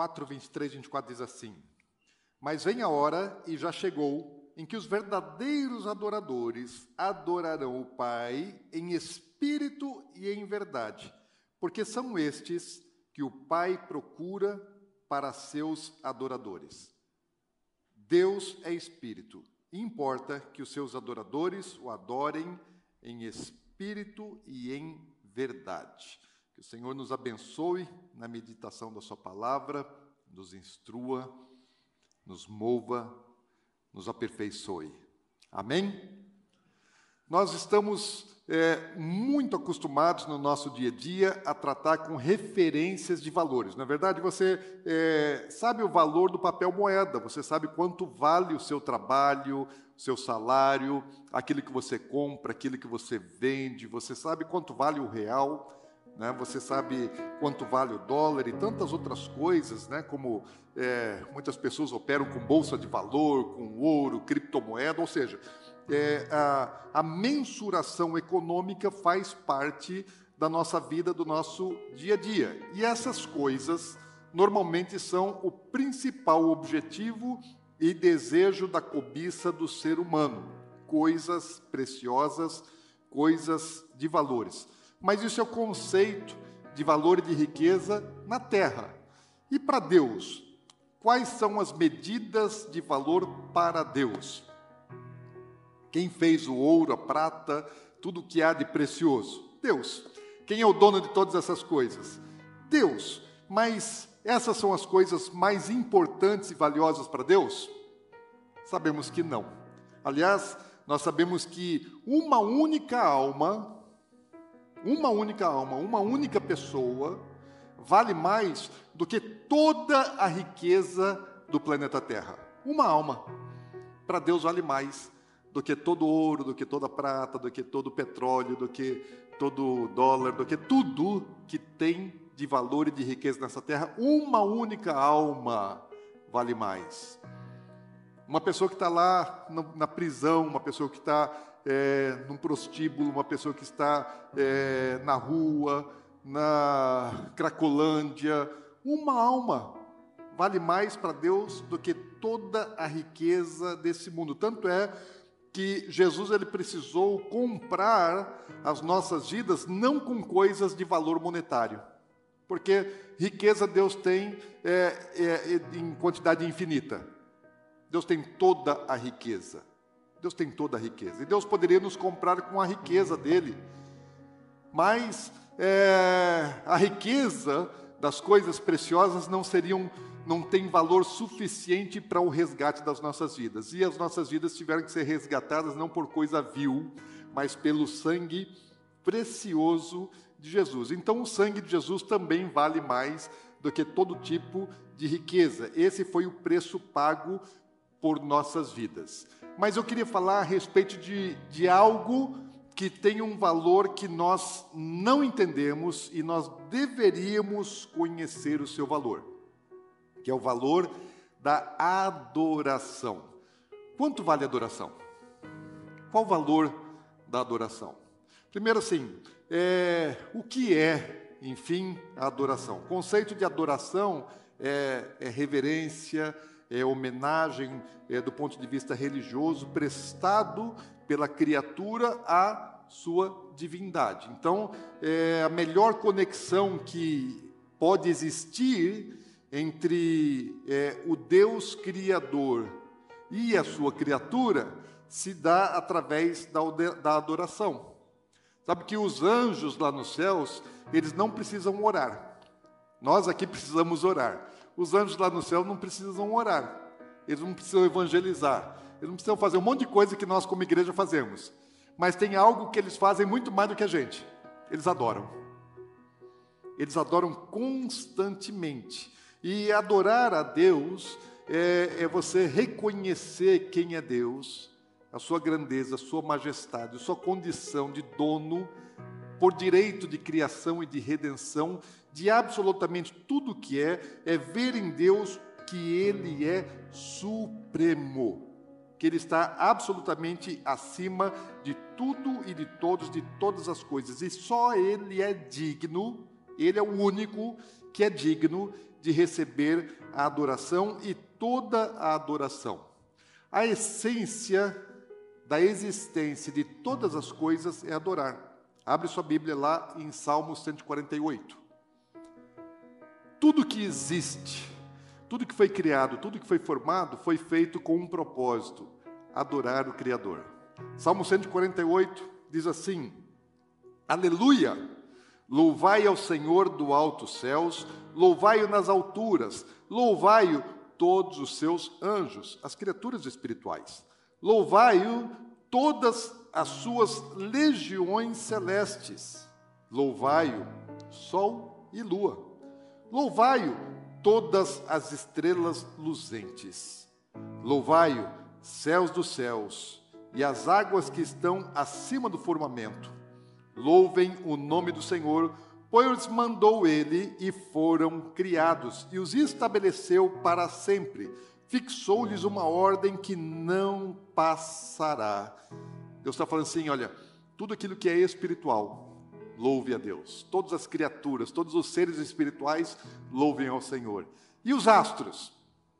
João 4, 23 e 24 diz assim: Mas vem a hora, e já chegou, em que os verdadeiros adoradores adorarão o Pai em espírito e em verdade, porque são estes que o Pai procura para seus adoradores. Deus é espírito, e importa que os seus adoradores o adorem em espírito e em verdade. Que o Senhor nos abençoe na meditação da Sua palavra, nos instrua, nos mova, nos aperfeiçoe. Amém? Nós estamos é, muito acostumados no nosso dia a dia a tratar com referências de valores. Na é verdade, você é, sabe o valor do papel moeda, você sabe quanto vale o seu trabalho, o seu salário, aquilo que você compra, aquilo que você vende, você sabe quanto vale o real. Né? Você sabe quanto vale o dólar e tantas outras coisas, né? como é, muitas pessoas operam com bolsa de valor, com ouro, criptomoeda, ou seja, é, a, a mensuração econômica faz parte da nossa vida, do nosso dia a dia. E essas coisas normalmente são o principal objetivo e desejo da cobiça do ser humano. Coisas preciosas, coisas de valores. Mas isso é o conceito de valor e de riqueza na terra. E para Deus, quais são as medidas de valor para Deus? Quem fez o ouro, a prata, tudo que há de precioso? Deus. Quem é o dono de todas essas coisas? Deus. Mas essas são as coisas mais importantes e valiosas para Deus? Sabemos que não. Aliás, nós sabemos que uma única alma, uma única alma, uma única pessoa, vale mais do que toda a riqueza do planeta Terra. Uma alma. Para Deus vale mais do que todo ouro, do que toda prata, do que todo petróleo, do que todo dólar, do que tudo que tem de valor e de riqueza nessa terra, uma única alma vale mais. Uma pessoa que está lá na prisão, uma pessoa que está é, num prostíbulo, uma pessoa que está é, na rua, na Cracolândia, uma alma vale mais para Deus do que toda a riqueza desse mundo. Tanto é que Jesus ele precisou comprar as nossas vidas não com coisas de valor monetário, porque riqueza Deus tem é, é, é, em quantidade infinita. Deus tem toda a riqueza. Deus tem toda a riqueza. E Deus poderia nos comprar com a riqueza dele. Mas é, a riqueza das coisas preciosas não seriam não tem valor suficiente para o resgate das nossas vidas. E as nossas vidas tiveram que ser resgatadas não por coisa vil, mas pelo sangue precioso de Jesus. Então, o sangue de Jesus também vale mais do que todo tipo de riqueza. Esse foi o preço pago por nossas vidas. Mas eu queria falar a respeito de, de algo que tem um valor que nós não entendemos e nós deveríamos conhecer o seu valor que é o valor da adoração. Quanto vale a adoração? Qual o valor da adoração? Primeiro, assim, é, o que é, enfim, a adoração? O conceito de adoração é, é reverência, é homenagem é, do ponto de vista religioso prestado pela criatura à sua divindade. Então, é a melhor conexão que pode existir entre é, o Deus Criador e a sua criatura se dá através da, da adoração. Sabe que os anjos lá nos céus, eles não precisam orar. Nós aqui precisamos orar. Os anjos lá no céu não precisam orar. Eles não precisam evangelizar. Eles não precisam fazer um monte de coisa que nós, como igreja, fazemos. Mas tem algo que eles fazem muito mais do que a gente. Eles adoram. Eles adoram constantemente. E adorar a Deus é, é você reconhecer quem é Deus, a sua grandeza, a sua majestade, a sua condição de dono por direito de criação e de redenção de absolutamente tudo que é, é ver em Deus que Ele é supremo, que Ele está absolutamente acima de tudo e de todos, de todas as coisas, e só Ele é digno, Ele é o único que é digno de receber a adoração e toda a adoração. A essência da existência de todas as coisas é adorar. Abre sua Bíblia lá em Salmos 148. Tudo que existe, tudo que foi criado, tudo que foi formado, foi feito com um propósito: adorar o Criador. Salmo 148 diz assim: Aleluia! Louvai ao Senhor do alto céus, louvai-o nas alturas, louvai-o todos os seus anjos, as criaturas espirituais. Louvai-o todas as suas legiões celestes. Louvai-o, sol e lua. Louvai-o, todas as estrelas luzentes. Louvai-o, céus dos céus, e as águas que estão acima do firmamento. Louvem o nome do Senhor, pois mandou ele e foram criados, e os estabeleceu para sempre. Fixou-lhes uma ordem que não passará. Deus está falando assim: olha, tudo aquilo que é espiritual, louve a Deus. Todas as criaturas, todos os seres espirituais, louvem ao Senhor. E os astros?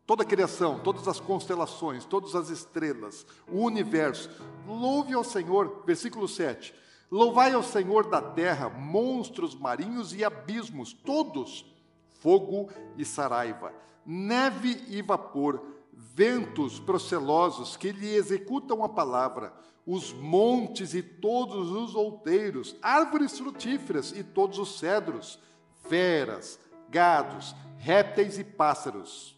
Toda a criação, todas as constelações, todas as estrelas, o universo, louve ao Senhor. Versículo 7. Louvai ao Senhor da terra, monstros marinhos e abismos, todos, fogo e saraiva, neve e vapor, ventos procelosos que lhe executam a palavra, os montes e todos os outeiros, árvores frutíferas e todos os cedros, feras, gados, répteis e pássaros.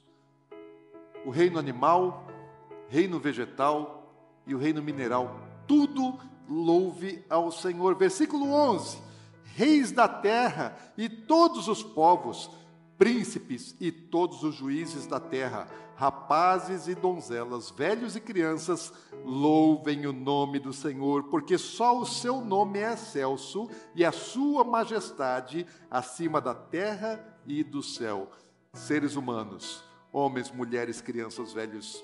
O reino animal, reino vegetal e o reino mineral, tudo louve ao Senhor. Versículo 11: Reis da terra e todos os povos, príncipes e todos os juízes da terra, rapazes e donzelas, velhos e crianças, louvem o nome do Senhor, porque só o seu nome é excelso e a sua majestade acima da terra e do céu. Seres humanos, homens, mulheres, crianças, velhos,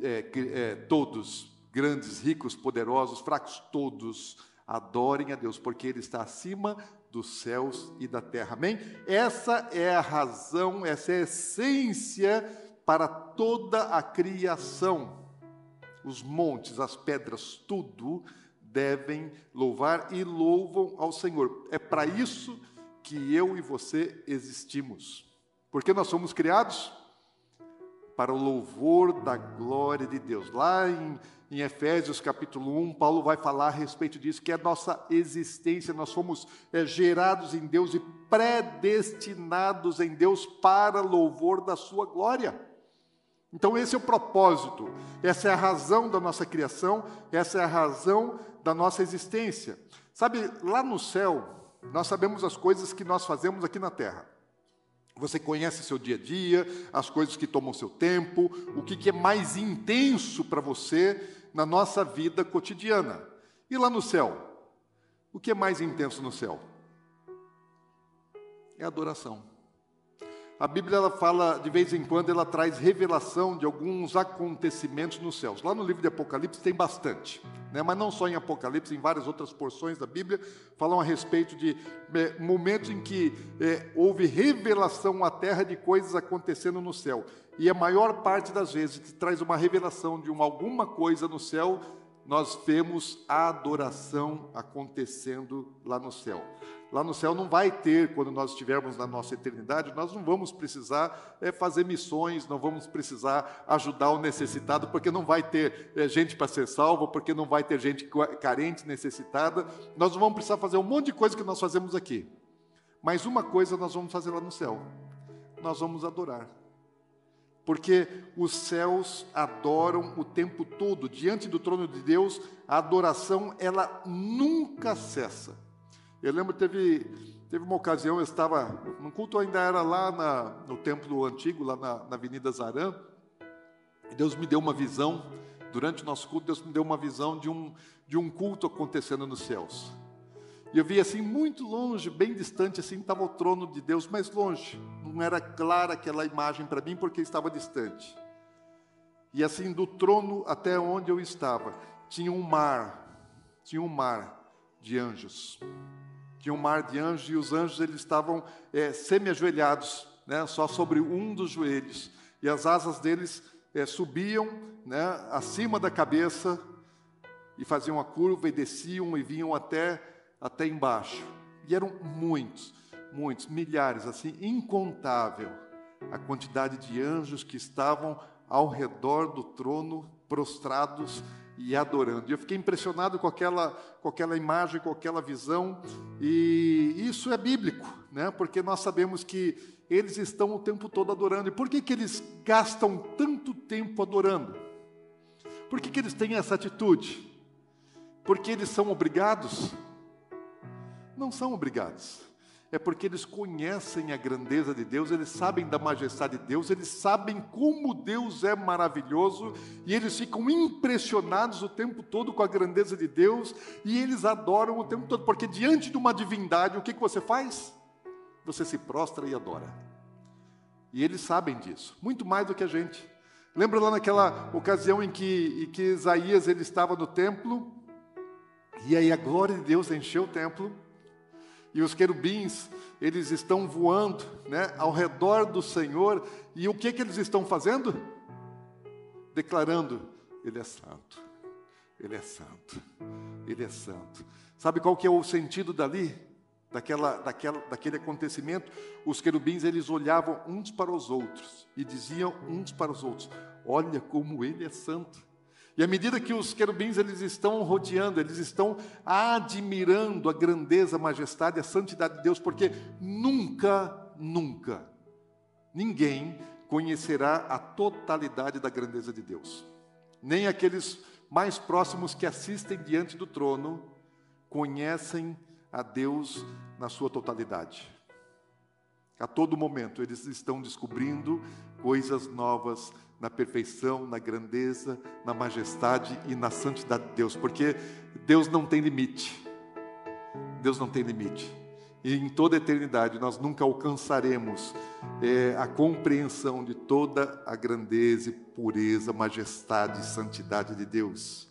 é, é, todos, grandes, ricos, poderosos, fracos, todos, adorem a Deus, porque Ele está acima dos céus e da terra. Amém? Essa é a razão, essa é a essência para toda a criação. Os montes, as pedras, tudo devem louvar e louvam ao Senhor. É para isso que eu e você existimos. Porque nós somos criados para o louvor da glória de Deus. Lá em em Efésios capítulo 1, Paulo vai falar a respeito disso, que é a nossa existência, nós fomos é, gerados em Deus e predestinados em Deus para louvor da sua glória. Então, esse é o propósito, essa é a razão da nossa criação, essa é a razão da nossa existência. Sabe, lá no céu, nós sabemos as coisas que nós fazemos aqui na terra. Você conhece seu dia a dia, as coisas que tomam seu tempo, o que, que é mais intenso para você na nossa vida cotidiana. E lá no céu? O que é mais intenso no céu? É adoração. A Bíblia ela fala, de vez em quando, ela traz revelação de alguns acontecimentos nos céus. Lá no livro de Apocalipse tem bastante, né? mas não só em Apocalipse, em várias outras porções da Bíblia, falam a respeito de é, momentos em que é, houve revelação à terra de coisas acontecendo no céu. E a maior parte das vezes que traz uma revelação de uma, alguma coisa no céu, nós vemos a adoração acontecendo lá no céu. Lá no céu não vai ter, quando nós estivermos na nossa eternidade, nós não vamos precisar é, fazer missões, não vamos precisar ajudar o necessitado, porque não vai ter é, gente para ser salvo, porque não vai ter gente carente, necessitada. Nós não vamos precisar fazer um monte de coisa que nós fazemos aqui. Mas uma coisa nós vamos fazer lá no céu: nós vamos adorar porque os céus adoram o tempo todo diante do trono de Deus, a adoração ela nunca cessa. Eu lembro teve Teve uma ocasião, eu estava, no culto ainda era lá na, no templo antigo, lá na, na Avenida Zarã, e Deus me deu uma visão, durante o nosso culto, Deus me deu uma visão de um, de um culto acontecendo nos céus. E eu vi assim, muito longe, bem distante, assim, estava o trono de Deus, mais longe. Não era clara aquela imagem para mim, porque estava distante. E assim, do trono até onde eu estava, tinha um mar, tinha um mar de anjos. Tinha um mar de anjos e os anjos eles estavam é, semi-ajoelhados, né, só sobre um dos joelhos. E as asas deles é, subiam né, acima da cabeça e faziam a curva e desciam e vinham até até embaixo. E eram muitos, muitos, milhares, assim, incontável a quantidade de anjos que estavam ao redor do trono, prostrados e adorando. E eu fiquei impressionado com aquela, com aquela imagem, com aquela visão, e isso é bíblico, né? porque nós sabemos que eles estão o tempo todo adorando. E por que, que eles gastam tanto tempo adorando? Por que, que eles têm essa atitude? Porque eles são obrigados? Não são obrigados. É porque eles conhecem a grandeza de Deus, eles sabem da majestade de Deus, eles sabem como Deus é maravilhoso e eles ficam impressionados o tempo todo com a grandeza de Deus e eles adoram o tempo todo, porque diante de uma divindade, o que, que você faz? Você se prostra e adora. E eles sabem disso, muito mais do que a gente. Lembra lá naquela ocasião em que, em que Isaías ele estava no templo e aí a glória de Deus encheu o templo e os querubins, eles estão voando né, ao redor do Senhor, e o que, que eles estão fazendo? Declarando: Ele é santo, Ele é santo, Ele é santo. Sabe qual que é o sentido dali? Daquela, daquela, daquele acontecimento, os querubins eles olhavam uns para os outros e diziam uns para os outros: Olha como ele é santo. E à medida que os querubins eles estão rodeando, eles estão admirando a grandeza, a majestade, a santidade de Deus, porque nunca, nunca ninguém conhecerá a totalidade da grandeza de Deus. Nem aqueles mais próximos que assistem diante do trono conhecem a Deus na sua totalidade. A todo momento eles estão descobrindo coisas novas na perfeição, na grandeza, na majestade e na santidade de Deus, porque Deus não tem limite. Deus não tem limite. E em toda a eternidade nós nunca alcançaremos é, a compreensão de toda a grandeza, pureza, majestade e santidade de Deus.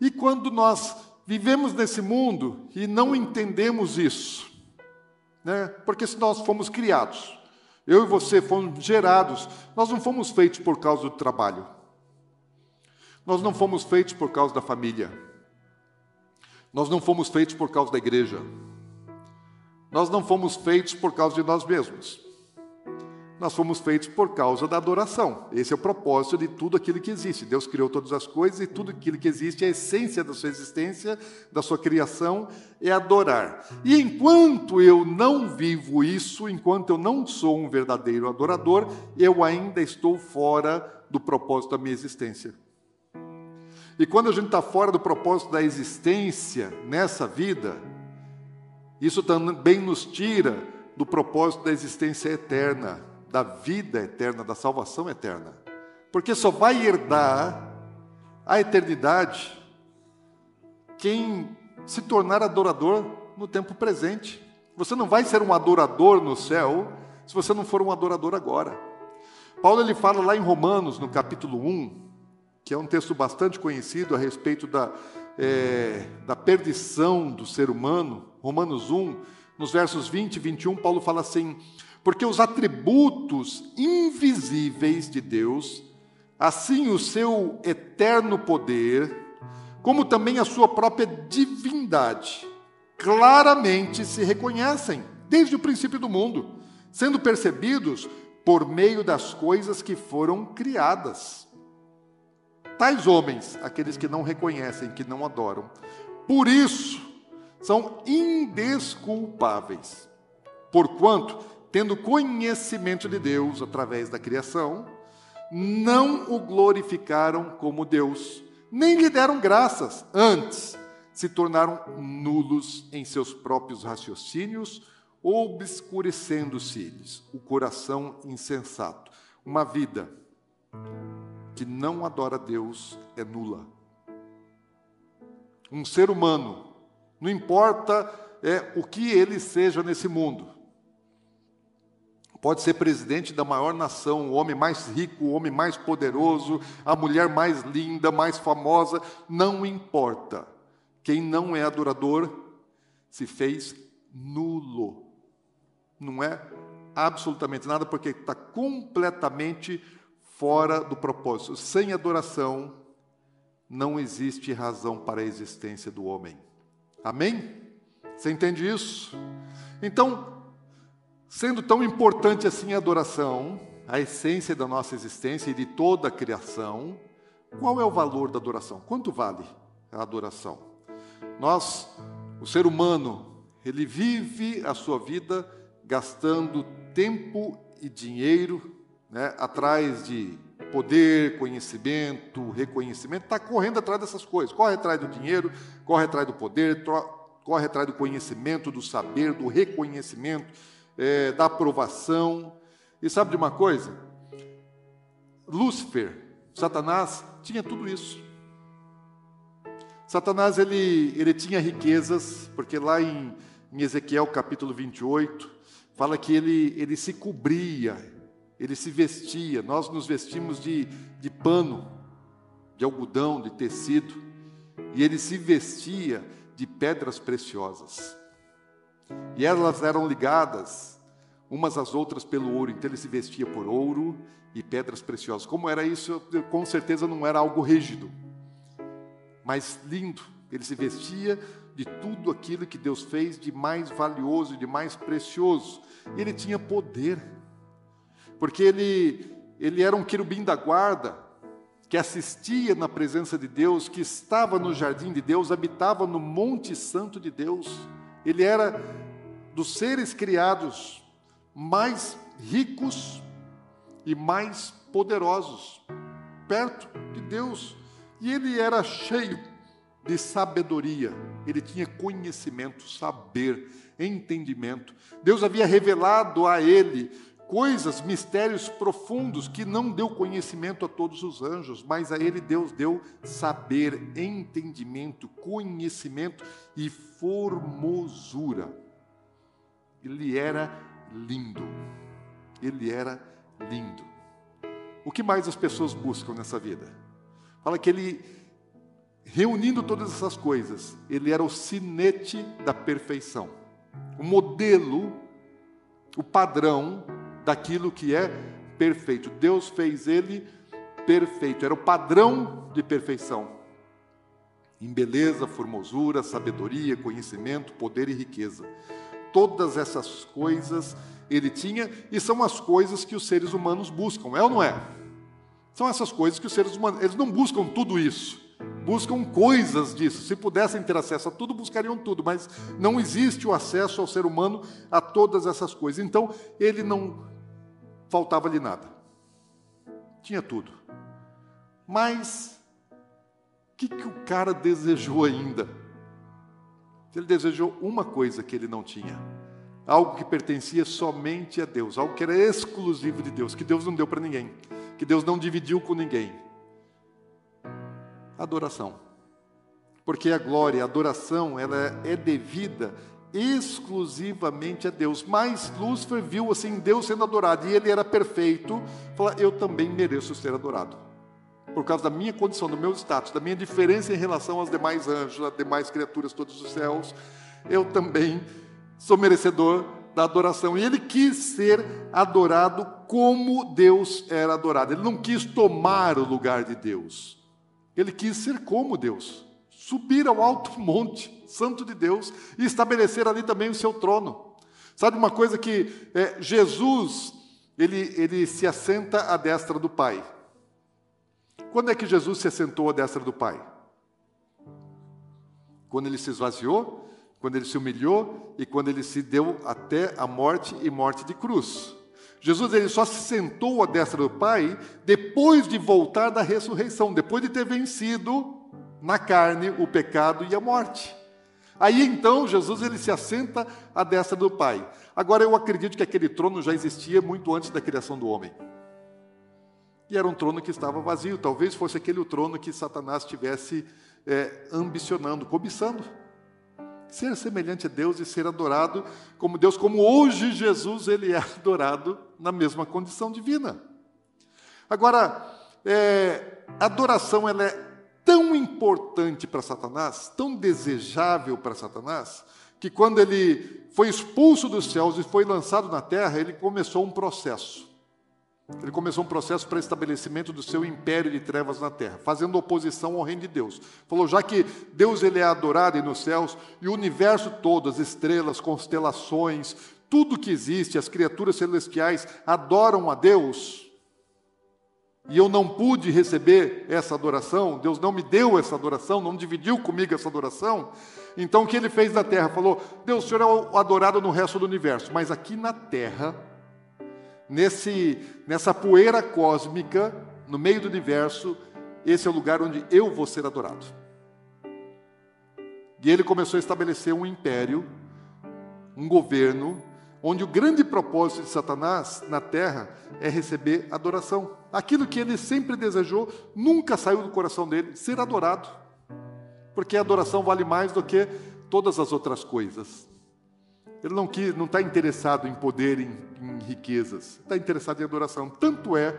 E quando nós vivemos nesse mundo e não entendemos isso, né? porque se nós fomos criados eu e você fomos gerados, nós não fomos feitos por causa do trabalho. Nós não fomos feitos por causa da família. Nós não fomos feitos por causa da igreja. Nós não fomos feitos por causa de nós mesmos nós fomos feitos por causa da adoração. Esse é o propósito de tudo aquilo que existe. Deus criou todas as coisas e tudo aquilo que existe, a essência da sua existência, da sua criação, é adorar. E enquanto eu não vivo isso, enquanto eu não sou um verdadeiro adorador, eu ainda estou fora do propósito da minha existência. E quando a gente está fora do propósito da existência nessa vida, isso também nos tira do propósito da existência eterna da vida eterna, da salvação eterna. Porque só vai herdar a eternidade quem se tornar adorador no tempo presente. Você não vai ser um adorador no céu se você não for um adorador agora. Paulo ele fala lá em Romanos, no capítulo 1, que é um texto bastante conhecido a respeito da, é, da perdição do ser humano, Romanos 1, nos versos 20 e 21, Paulo fala assim: porque os atributos invisíveis de Deus, assim o seu eterno poder, como também a sua própria divindade, claramente se reconhecem desde o princípio do mundo, sendo percebidos por meio das coisas que foram criadas. Tais homens, aqueles que não reconhecem, que não adoram, por isso são indesculpáveis, porquanto tendo conhecimento de Deus através da criação, não o glorificaram como Deus, nem lhe deram graças, antes se tornaram nulos em seus próprios raciocínios, obscurecendo-se-lhes o coração insensato. Uma vida que não adora Deus é nula. Um ser humano, não importa é, o que ele seja nesse mundo, pode ser presidente da maior nação, o homem mais rico, o homem mais poderoso, a mulher mais linda, mais famosa, não importa. Quem não é adorador se fez nulo. Não é absolutamente nada, porque está completamente fora do propósito. Sem adoração, não existe razão para a existência do homem. Amém? Você entende isso? Então, sendo tão importante assim a adoração, a essência da nossa existência e de toda a criação, qual é o valor da adoração? Quanto vale a adoração? Nós, o ser humano, ele vive a sua vida gastando tempo e dinheiro né, atrás de poder, conhecimento, reconhecimento, está correndo atrás dessas coisas. Corre atrás do dinheiro, corre atrás do poder, corre atrás do conhecimento, do saber, do reconhecimento, é, da aprovação. E sabe de uma coisa? Lúcifer, Satanás, tinha tudo isso. Satanás ele, ele tinha riquezas, porque lá em, em Ezequiel capítulo 28, fala que ele, ele se cobria, ele se vestia, nós nos vestimos de, de pano, de algodão, de tecido, e ele se vestia de pedras preciosas. E elas eram ligadas umas às outras pelo ouro, então ele se vestia por ouro e pedras preciosas. Como era isso? Com certeza não era algo rígido, mas lindo. Ele se vestia de tudo aquilo que Deus fez de mais valioso, de mais precioso. Ele tinha poder porque ele, ele era um querubim da guarda, que assistia na presença de Deus, que estava no jardim de Deus, habitava no Monte Santo de Deus. Ele era dos seres criados mais ricos e mais poderosos, perto de Deus. E ele era cheio de sabedoria, ele tinha conhecimento, saber, entendimento. Deus havia revelado a ele coisas, mistérios profundos que não deu conhecimento a todos os anjos, mas a ele Deus deu saber, entendimento, conhecimento e formosura. Ele era lindo. Ele era lindo. O que mais as pessoas buscam nessa vida? Fala que ele, reunindo todas essas coisas, ele era o sinete da perfeição, o modelo, o padrão daquilo que é perfeito. Deus fez ele perfeito, era o padrão de perfeição. Em beleza, formosura, sabedoria, conhecimento, poder e riqueza. Todas essas coisas ele tinha e são as coisas que os seres humanos buscam, é ou não é? São essas coisas que os seres humanos, eles não buscam tudo isso buscam coisas disso. Se pudessem ter acesso a tudo, buscariam tudo, mas não existe o acesso ao ser humano a todas essas coisas. Então, ele não faltava-lhe nada. Tinha tudo. Mas o que, que o cara desejou ainda? Ele desejou uma coisa que ele não tinha. Algo que pertencia somente a Deus, algo que era exclusivo de Deus, que Deus não deu para ninguém, que Deus não dividiu com ninguém adoração. Porque a glória, a adoração, ela é devida exclusivamente a Deus. Mas Lúcifer viu assim Deus sendo adorado e ele era perfeito, falou: eu também mereço ser adorado. Por causa da minha condição, do meu status, da minha diferença em relação aos demais anjos, às demais criaturas todos os céus, eu também sou merecedor da adoração. E ele quis ser adorado como Deus era adorado. Ele não quis tomar o lugar de Deus. Ele quis ser como Deus, subir ao alto monte santo de Deus e estabelecer ali também o seu trono. Sabe uma coisa que é, Jesus ele, ele se assenta à destra do Pai. Quando é que Jesus se assentou à destra do Pai? Quando ele se esvaziou, quando ele se humilhou e quando ele se deu até a morte e morte de cruz. Jesus ele só se sentou à destra do Pai depois de voltar da ressurreição, depois de ter vencido na carne o pecado e a morte. Aí então Jesus ele se assenta à destra do Pai. Agora, eu acredito que aquele trono já existia muito antes da criação do homem. E era um trono que estava vazio. Talvez fosse aquele o trono que Satanás estivesse é, ambicionando, cobiçando. Ser semelhante a Deus e ser adorado como Deus, como hoje Jesus ele é adorado na mesma condição divina. Agora, é, adoração ela é tão importante para Satanás, tão desejável para Satanás, que quando ele foi expulso dos céus e foi lançado na terra, ele começou um processo. Ele começou um processo para estabelecimento do seu império de trevas na terra, fazendo oposição ao reino de Deus. Falou, já que Deus ele é adorado nos céus e o universo todo, as estrelas, constelações, tudo que existe, as criaturas celestiais adoram a Deus, e eu não pude receber essa adoração, Deus não me deu essa adoração, não dividiu comigo essa adoração. Então o que ele fez na terra? Falou: Deus, o Senhor é adorado no resto do universo, mas aqui na terra, nesse, nessa poeira cósmica, no meio do universo, esse é o lugar onde eu vou ser adorado. E ele começou a estabelecer um império, um governo, onde o grande propósito de Satanás na terra é receber adoração. Aquilo que ele sempre desejou nunca saiu do coração dele, ser adorado. Porque a adoração vale mais do que todas as outras coisas. Ele não está interessado em poder, em, em riquezas, está interessado em adoração. Tanto é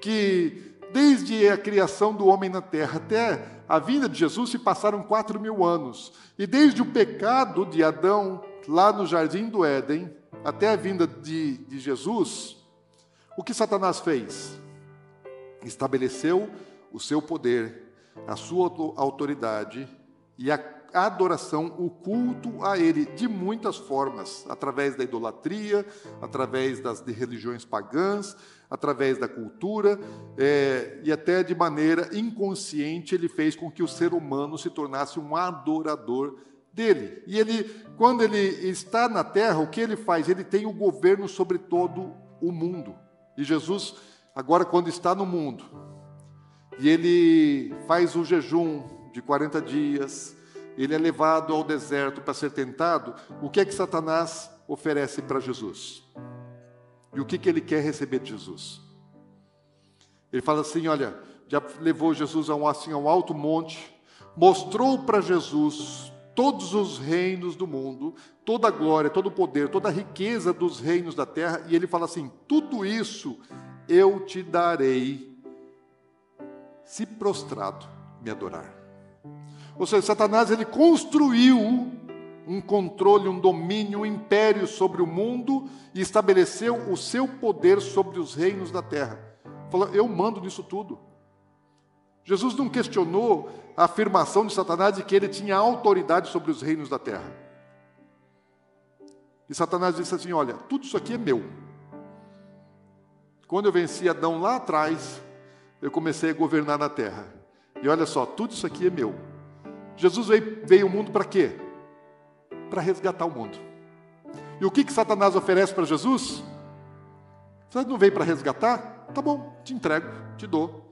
que, desde a criação do homem na terra até a vinda de Jesus, se passaram quatro mil anos. E desde o pecado de Adão, lá no jardim do Éden, até a vinda de, de Jesus, o que Satanás fez? Estabeleceu o seu poder, a sua autoridade e a adoração, o culto a Ele, de muitas formas, através da idolatria, através das religiões pagãs, através da cultura, é, e até de maneira inconsciente ele fez com que o ser humano se tornasse um adorador dele. E ele, quando ele está na terra, o que ele faz? Ele tem o governo sobre todo o mundo. E Jesus, agora quando está no mundo, e ele faz o jejum de 40 dias, ele é levado ao deserto para ser tentado, o que é que Satanás oferece para Jesus? E o que, que ele quer receber de Jesus? Ele fala assim: olha, já levou Jesus a um, assim, a um alto monte, mostrou para Jesus todos os reinos do mundo, toda a glória, todo o poder, toda a riqueza dos reinos da terra, e ele fala assim: tudo isso eu te darei, se prostrado me adorar. Ou seja, Satanás ele construiu um controle, um domínio, um império sobre o mundo e estabeleceu o seu poder sobre os reinos da terra. Falou: eu mando nisso tudo. Jesus não questionou a afirmação de Satanás de que ele tinha autoridade sobre os reinos da terra. E Satanás disse assim: Olha, tudo isso aqui é meu. Quando eu venci Adão lá atrás, eu comecei a governar na terra. E olha só, tudo isso aqui é meu. Jesus veio, veio ao mundo para quê? Para resgatar o mundo. E o que, que Satanás oferece para Jesus? Você não veio para resgatar? Tá bom, te entrego, te dou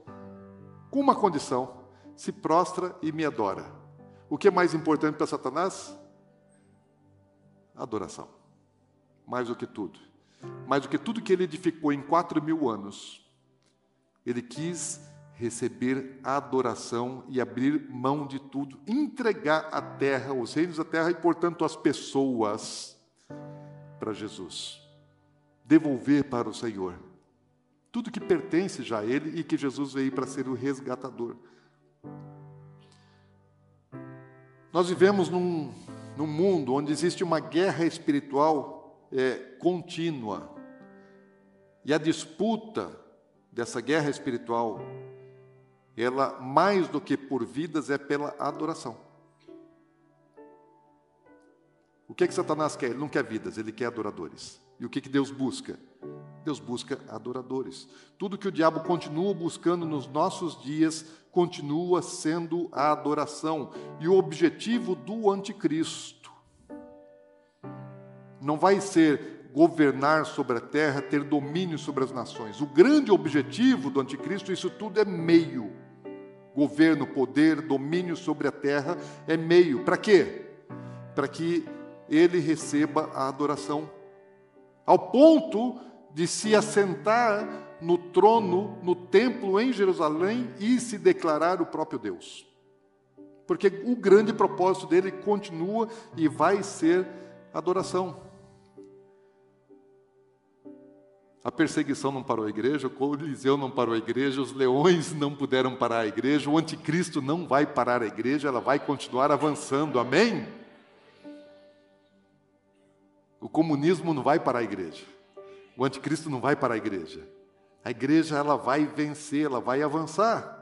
com uma condição: se prostra e me adora. O que é mais importante para Satanás? Adoração. Mais do que tudo. Mais do que tudo que ele edificou em quatro mil anos, ele quis receber adoração e abrir mão de tudo, entregar a terra, os reinos da terra e, portanto, as pessoas para Jesus. Devolver para o Senhor tudo que pertence já a Ele e que Jesus veio para ser o resgatador. Nós vivemos num, num mundo onde existe uma guerra espiritual é, contínua. E a disputa dessa guerra espiritual, ela mais do que por vidas é pela adoração. O que é que Satanás quer? Ele não quer vidas, ele quer adoradores. E o que, que Deus busca? Deus busca adoradores. Tudo que o diabo continua buscando nos nossos dias continua sendo a adoração. E o objetivo do anticristo não vai ser governar sobre a terra, ter domínio sobre as nações. O grande objetivo do anticristo, isso tudo é meio. Governo, poder, domínio sobre a terra é meio. Para quê? Para que ele receba a adoração ao ponto de se assentar no trono, no templo em Jerusalém e se declarar o próprio Deus. Porque o grande propósito dele continua e vai ser adoração. A perseguição não parou a igreja, o Coliseu não parou a igreja, os leões não puderam parar a igreja, o anticristo não vai parar a igreja, ela vai continuar avançando, amém? O comunismo não vai parar a igreja, o anticristo não vai parar a igreja. A igreja ela vai vencer, ela vai avançar.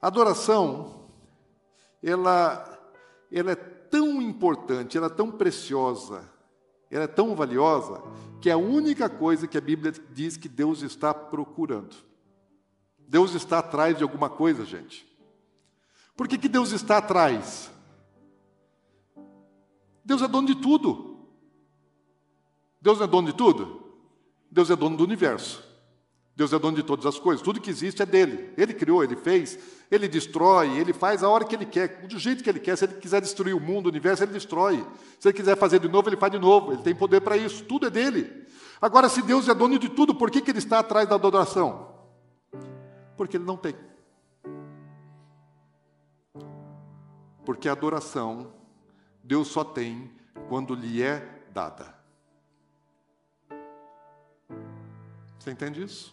A adoração, ela, ela é tão importante, ela é tão preciosa, ela é tão valiosa que é a única coisa que a Bíblia diz que Deus está procurando. Deus está atrás de alguma coisa, gente. Por que, que Deus está atrás? Deus é dono de tudo. Deus é dono de tudo? Deus é dono do universo. Deus é dono de todas as coisas. Tudo que existe é dele. Ele criou, ele fez, ele destrói, ele faz a hora que ele quer, do jeito que ele quer. Se ele quiser destruir o mundo, o universo, ele destrói. Se ele quiser fazer de novo, ele faz de novo. Ele tem poder para isso. Tudo é dele. Agora, se Deus é dono de tudo, por que, que ele está atrás da adoração? Porque ele não tem. Porque a adoração, Deus só tem quando lhe é dada. Você entende isso?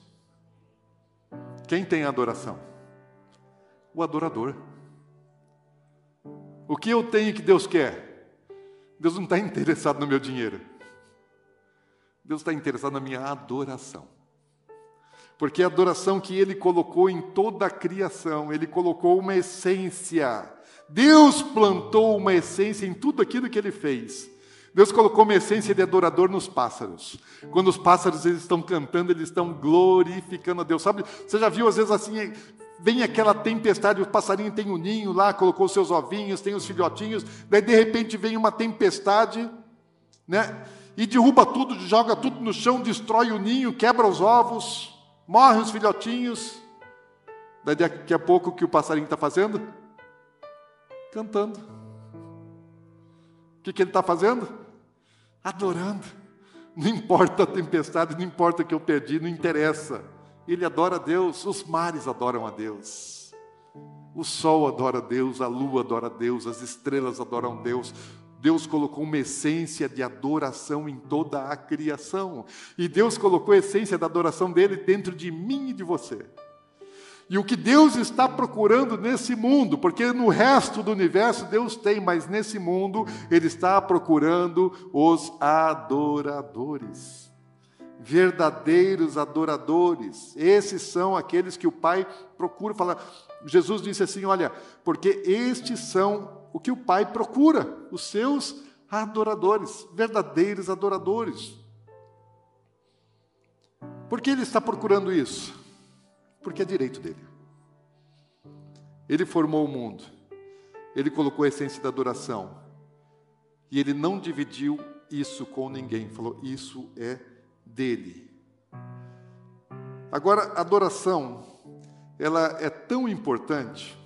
Quem tem adoração? O adorador. O que eu tenho que Deus quer? Deus não está interessado no meu dinheiro. Deus está interessado na minha adoração. Porque a adoração que Ele colocou em toda a criação, Ele colocou uma essência. Deus plantou uma essência em tudo aquilo que Ele fez. Deus colocou uma essência de adorador nos pássaros. Quando os pássaros eles estão cantando, eles estão glorificando a Deus. Sabe, você já viu às vezes assim, vem aquela tempestade, o passarinho tem um ninho lá, colocou seus ovinhos, tem os filhotinhos, daí de repente vem uma tempestade, né? E derruba tudo, joga tudo no chão, destrói o ninho, quebra os ovos, morre os filhotinhos. Daí daqui a pouco o que o passarinho está fazendo? Cantando. O que, que ele está fazendo? Adorando. Não importa a tempestade, não importa o que eu perdi, não interessa. Ele adora a Deus, os mares adoram a Deus. O sol adora a Deus, a lua adora a Deus, as estrelas adoram a Deus. Deus colocou uma essência de adoração em toda a criação. E Deus colocou a essência da adoração dele dentro de mim e de você. E o que Deus está procurando nesse mundo, porque no resto do universo Deus tem, mas nesse mundo Ele está procurando os adoradores. Verdadeiros adoradores. Esses são aqueles que o Pai procura falar. Jesus disse assim: Olha, porque estes são o que o Pai procura, os seus adoradores, verdadeiros adoradores. Por que Ele está procurando isso? Porque é direito dele. Ele formou o mundo, ele colocou a essência da adoração, e ele não dividiu isso com ninguém, falou: Isso é dele. Agora, a adoração, ela é tão importante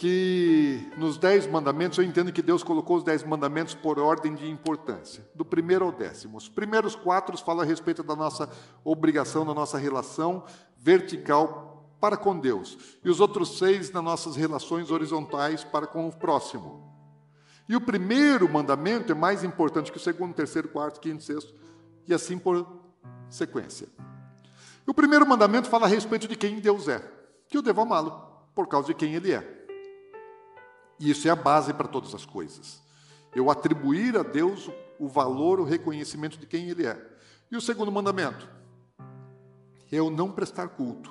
que nos dez mandamentos, eu entendo que Deus colocou os dez mandamentos por ordem de importância, do primeiro ao décimo. Os primeiros quatro falam a respeito da nossa obrigação, da nossa relação vertical para com Deus, e os outros seis nas nossas relações horizontais para com o próximo. E o primeiro mandamento é mais importante que o segundo, terceiro, quarto, quinto, sexto, e assim por sequência. O primeiro mandamento fala a respeito de quem Deus é, que eu devo amá-lo por causa de quem Ele é. E isso é a base para todas as coisas. Eu atribuir a Deus o valor, o reconhecimento de quem Ele é. E o segundo mandamento? Eu não prestar culto,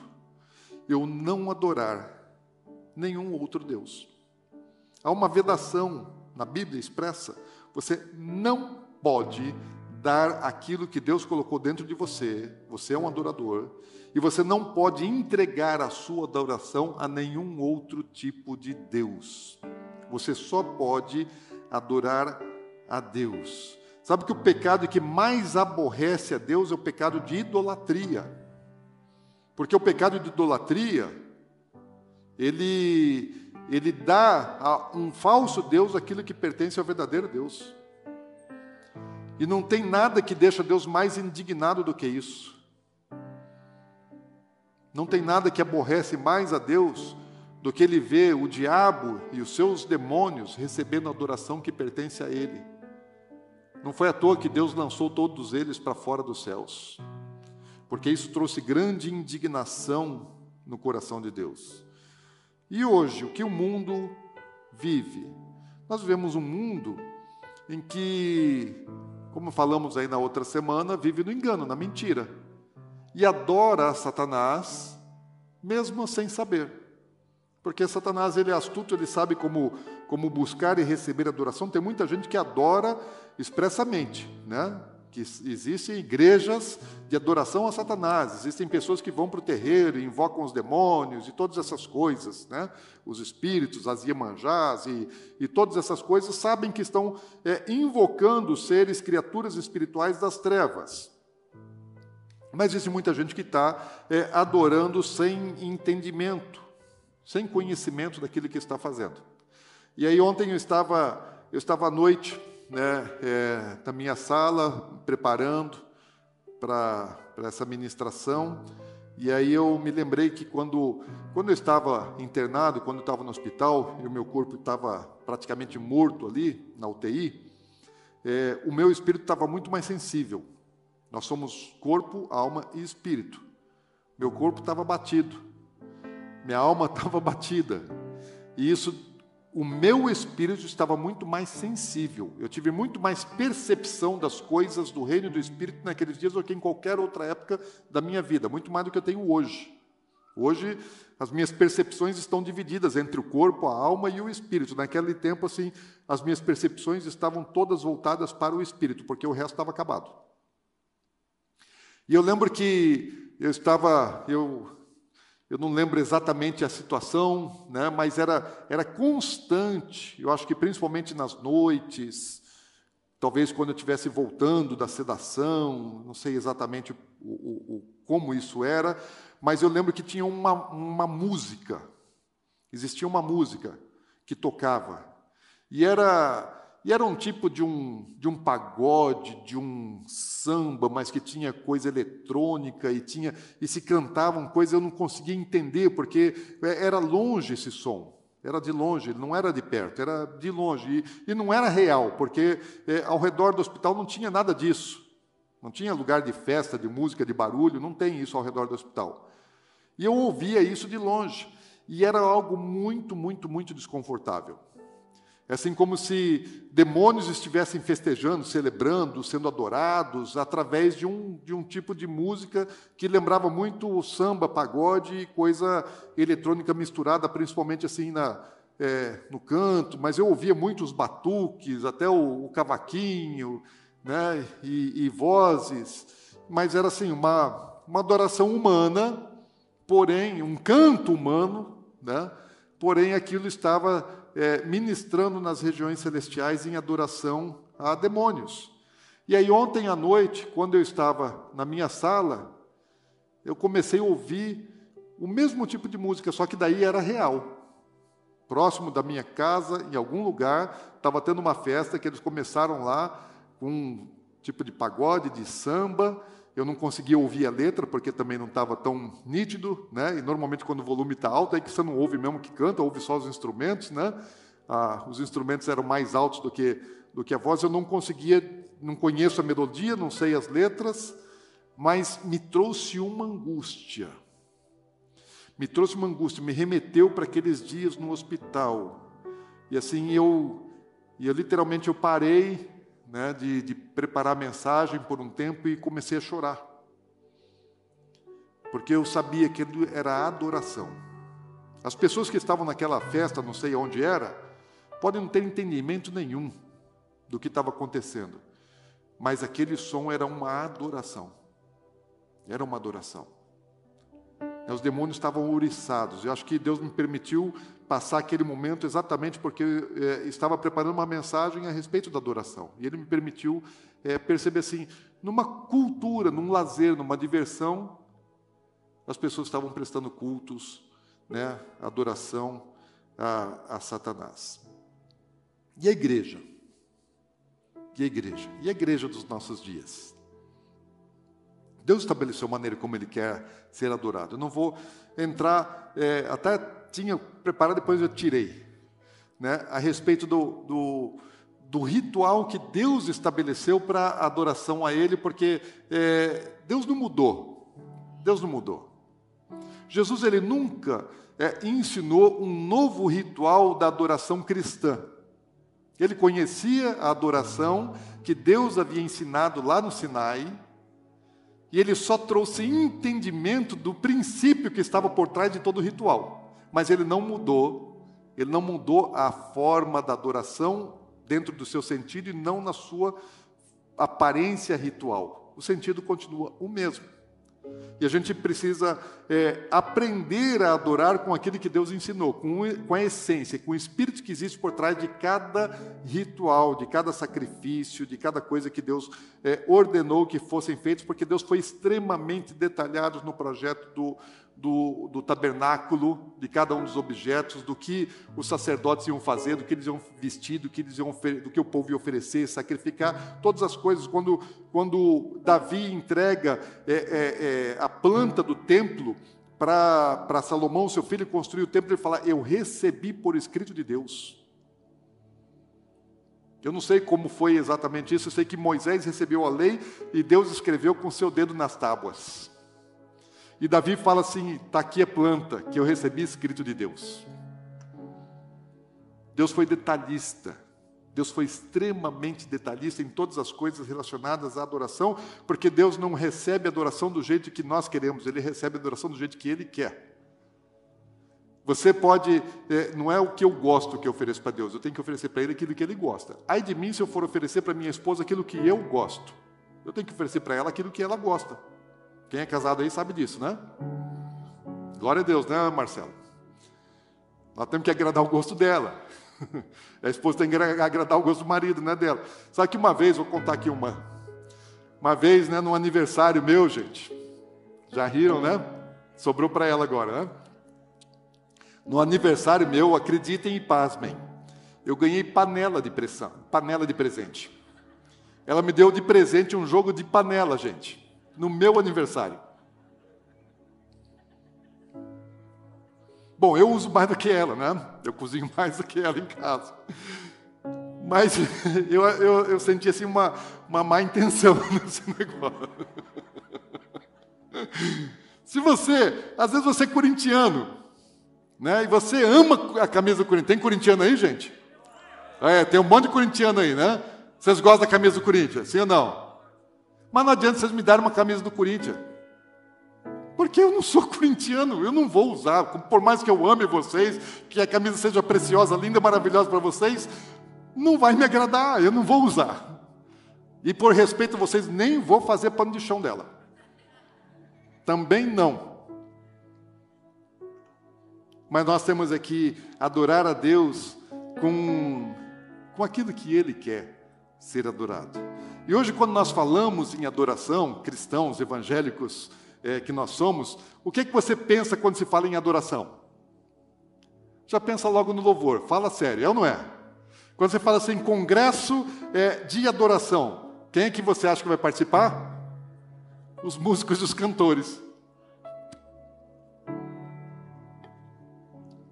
eu não adorar nenhum outro Deus. Há uma vedação na Bíblia expressa: você não pode dar aquilo que Deus colocou dentro de você, você é um adorador, e você não pode entregar a sua adoração a nenhum outro tipo de Deus. Você só pode adorar a Deus. Sabe que o pecado que mais aborrece a Deus é o pecado de idolatria. Porque o pecado de idolatria, ele, ele dá a um falso Deus aquilo que pertence ao verdadeiro Deus. E não tem nada que deixa Deus mais indignado do que isso. Não tem nada que aborrece mais a Deus do que ele ver o diabo e os seus demônios recebendo a adoração que pertence a ele. Não foi à toa que Deus lançou todos eles para fora dos céus, porque isso trouxe grande indignação no coração de Deus. E hoje, o que o mundo vive? Nós vivemos um mundo em que, como falamos aí na outra semana, vive no engano, na mentira, e adora a Satanás, mesmo sem saber. Porque Satanás ele é astuto, ele sabe como, como buscar e receber adoração. Tem muita gente que adora expressamente, né? que existem igrejas de adoração a Satanás, existem pessoas que vão para o terreiro e invocam os demônios e todas essas coisas, né? os espíritos, as iemanjás e, e todas essas coisas, sabem que estão é, invocando seres, criaturas espirituais das trevas. Mas existe muita gente que está é, adorando sem entendimento, sem conhecimento daquilo que está fazendo. E aí ontem eu estava, eu estava à noite né, é, na minha sala, preparando para essa ministração, e aí eu me lembrei que quando, quando eu estava internado, quando eu estava no hospital, e o meu corpo estava praticamente morto ali, na UTI, é, o meu espírito estava muito mais sensível. Nós somos corpo, alma e espírito. Meu corpo estava batido, minha alma estava batida. E isso, o meu espírito estava muito mais sensível. Eu tive muito mais percepção das coisas do reino do espírito naqueles dias do que em qualquer outra época da minha vida, muito mais do que eu tenho hoje. Hoje as minhas percepções estão divididas entre o corpo, a alma e o espírito. Naquele tempo assim, as minhas percepções estavam todas voltadas para o espírito, porque o resto estava acabado. E eu lembro que eu estava, eu eu não lembro exatamente a situação, né, mas era, era constante. Eu acho que principalmente nas noites, talvez quando eu estivesse voltando da sedação, não sei exatamente o, o, o, como isso era, mas eu lembro que tinha uma, uma música, existia uma música que tocava, e era e era um tipo de um, de um pagode, de um samba, mas que tinha coisa eletrônica e tinha e se cantavam coisas eu não conseguia entender porque é, era longe esse som. Era de longe, não era de perto, era de longe. E, e não era real, porque é, ao redor do hospital não tinha nada disso. Não tinha lugar de festa, de música, de barulho, não tem isso ao redor do hospital. E eu ouvia isso de longe. E era algo muito, muito, muito desconfortável. É assim como se demônios estivessem festejando, celebrando, sendo adorados através de um, de um tipo de música que lembrava muito o samba, pagode e coisa eletrônica misturada, principalmente assim na, é, no canto. Mas eu ouvia muito os batuques, até o, o cavaquinho, né, e, e vozes. Mas era assim uma, uma adoração humana, porém um canto humano, né? Porém aquilo estava é, ministrando nas regiões celestiais em adoração a demônios. E aí, ontem à noite, quando eu estava na minha sala, eu comecei a ouvir o mesmo tipo de música, só que daí era real. Próximo da minha casa, em algum lugar, estava tendo uma festa que eles começaram lá com um tipo de pagode, de samba, eu não conseguia ouvir a letra, porque também não estava tão nítido, né? E normalmente quando o volume está alto, é que você não ouve mesmo que canta, ouve só os instrumentos, né? Ah, os instrumentos eram mais altos do que, do que a voz, eu não conseguia, não conheço a melodia, não sei as letras, mas me trouxe uma angústia. Me trouxe uma angústia, me remeteu para aqueles dias no hospital. E assim eu, e literalmente eu parei né, de, de preparar a mensagem por um tempo e comecei a chorar. Porque eu sabia que era adoração. As pessoas que estavam naquela festa, não sei onde era, podem não ter entendimento nenhum do que estava acontecendo, mas aquele som era uma adoração. Era uma adoração. Os demônios estavam ouriçados. Eu acho que Deus me permitiu passar aquele momento exatamente porque é, estava preparando uma mensagem a respeito da adoração. E Ele me permitiu é, perceber assim, numa cultura, num lazer, numa diversão, as pessoas estavam prestando cultos, né, adoração a, a Satanás. E a igreja? e a igreja, e a igreja dos nossos dias. Deus estabeleceu a maneira como Ele quer ser adorado. Eu não vou entrar, é, até tinha preparado, depois eu tirei, né, a respeito do, do, do ritual que Deus estabeleceu para adoração a Ele, porque é, Deus não mudou. Deus não mudou. Jesus ele nunca é, ensinou um novo ritual da adoração cristã. Ele conhecia a adoração que Deus havia ensinado lá no Sinai, e ele só trouxe entendimento do princípio que estava por trás de todo o ritual. Mas ele não mudou, ele não mudou a forma da adoração dentro do seu sentido e não na sua aparência ritual. O sentido continua o mesmo. E a gente precisa é, aprender a adorar com aquilo que Deus ensinou, com, com a essência, com o espírito que existe por trás de cada ritual, de cada sacrifício, de cada coisa que Deus é, ordenou que fossem feitos, porque Deus foi extremamente detalhado no projeto do, do, do, tabernáculo, de cada um dos objetos, do que os sacerdotes iam fazer, do que eles iam vestir, do que, eles iam, do que o povo ia oferecer, sacrificar, todas as coisas. Quando, quando Davi entrega é, é, é, a planta do templo para Salomão, seu filho, construir o templo, ele fala: Eu recebi por escrito de Deus. Eu não sei como foi exatamente isso, eu sei que Moisés recebeu a lei e Deus escreveu com seu dedo nas tábuas. E Davi fala assim: está aqui a planta que eu recebi escrito de Deus. Deus foi detalhista. Deus foi extremamente detalhista em todas as coisas relacionadas à adoração, porque Deus não recebe adoração do jeito que nós queremos, Ele recebe adoração do jeito que Ele quer. Você pode, é, não é o que eu gosto que eu ofereço para Deus, eu tenho que oferecer para Ele aquilo que Ele gosta. Ai de mim se eu for oferecer para minha esposa aquilo que eu gosto, eu tenho que oferecer para ela aquilo que ela gosta. Quem é casado aí sabe disso, né? Glória a Deus, né, Marcelo? Nós temos que agradar o gosto dela. A esposa tem que agradar o gosto do marido, né, dela. Sabe que uma vez, vou contar aqui uma. Uma vez, né, no aniversário meu, gente. Já riram, né? Sobrou para ela agora, né? No aniversário meu, acreditem e pasmem. Eu ganhei panela de pressão, panela de presente. Ela me deu de presente um jogo de panela, gente no meu aniversário. Bom, eu uso mais do que ela, né? Eu cozinho mais do que ela em casa. Mas eu, eu, eu senti assim uma, uma má intenção nesse negócio. Se você, às vezes você é corintiano, né? E você ama a camisa do Corinthians. Tem corintiano aí, gente? É, tem um monte de corintiano aí, né? Vocês gostam da camisa do Corinthians, sim ou não? Mas não adianta vocês me darem uma camisa do Corinthians. Porque eu não sou corintiano, eu não vou usar. Por mais que eu ame vocês, que a camisa seja preciosa, linda, maravilhosa para vocês, não vai me agradar, eu não vou usar. E por respeito a vocês, nem vou fazer pano de chão dela. Também não. Mas nós temos aqui adorar a Deus com, com aquilo que Ele quer ser adorado. E hoje, quando nós falamos em adoração, cristãos, evangélicos é, que nós somos, o que, é que você pensa quando se fala em adoração? Já pensa logo no louvor, fala sério, é ou não é? Quando você fala assim, congresso é, de adoração, quem é que você acha que vai participar? Os músicos e os cantores.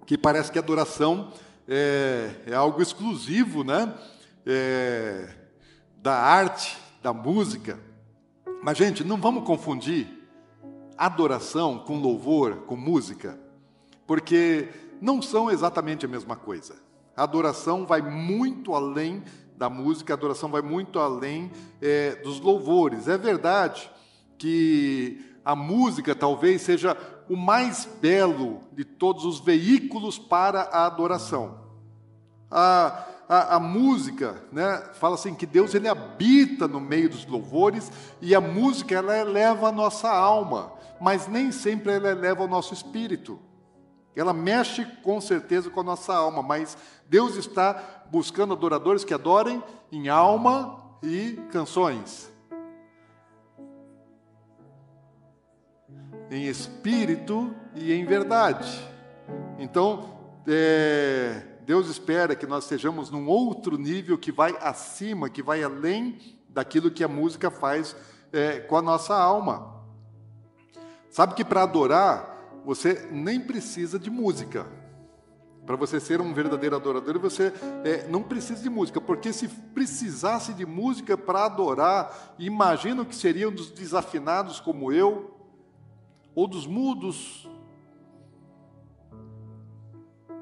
Que parece que adoração é, é algo exclusivo, né? É, da arte, da música. Mas, gente, não vamos confundir adoração com louvor, com música, porque não são exatamente a mesma coisa. A adoração vai muito além da música, a adoração vai muito além é, dos louvores. É verdade que a música talvez seja o mais belo de todos os veículos para a adoração. A, a, a, música, né, fala assim que Deus ele habita no meio dos louvores e a música ela eleva a nossa alma, mas nem sempre ela eleva o nosso espírito. Ela mexe com certeza com a nossa alma, mas Deus está buscando adoradores que adorem em alma e canções. Em espírito e em verdade. Então, é, Deus espera que nós estejamos num outro nível que vai acima, que vai além daquilo que a música faz é, com a nossa alma. Sabe que para adorar, você nem precisa de música. Para você ser um verdadeiro adorador, você é, não precisa de música, porque se precisasse de música para adorar, imagina o que seriam dos desafinados como eu, ou dos mudos,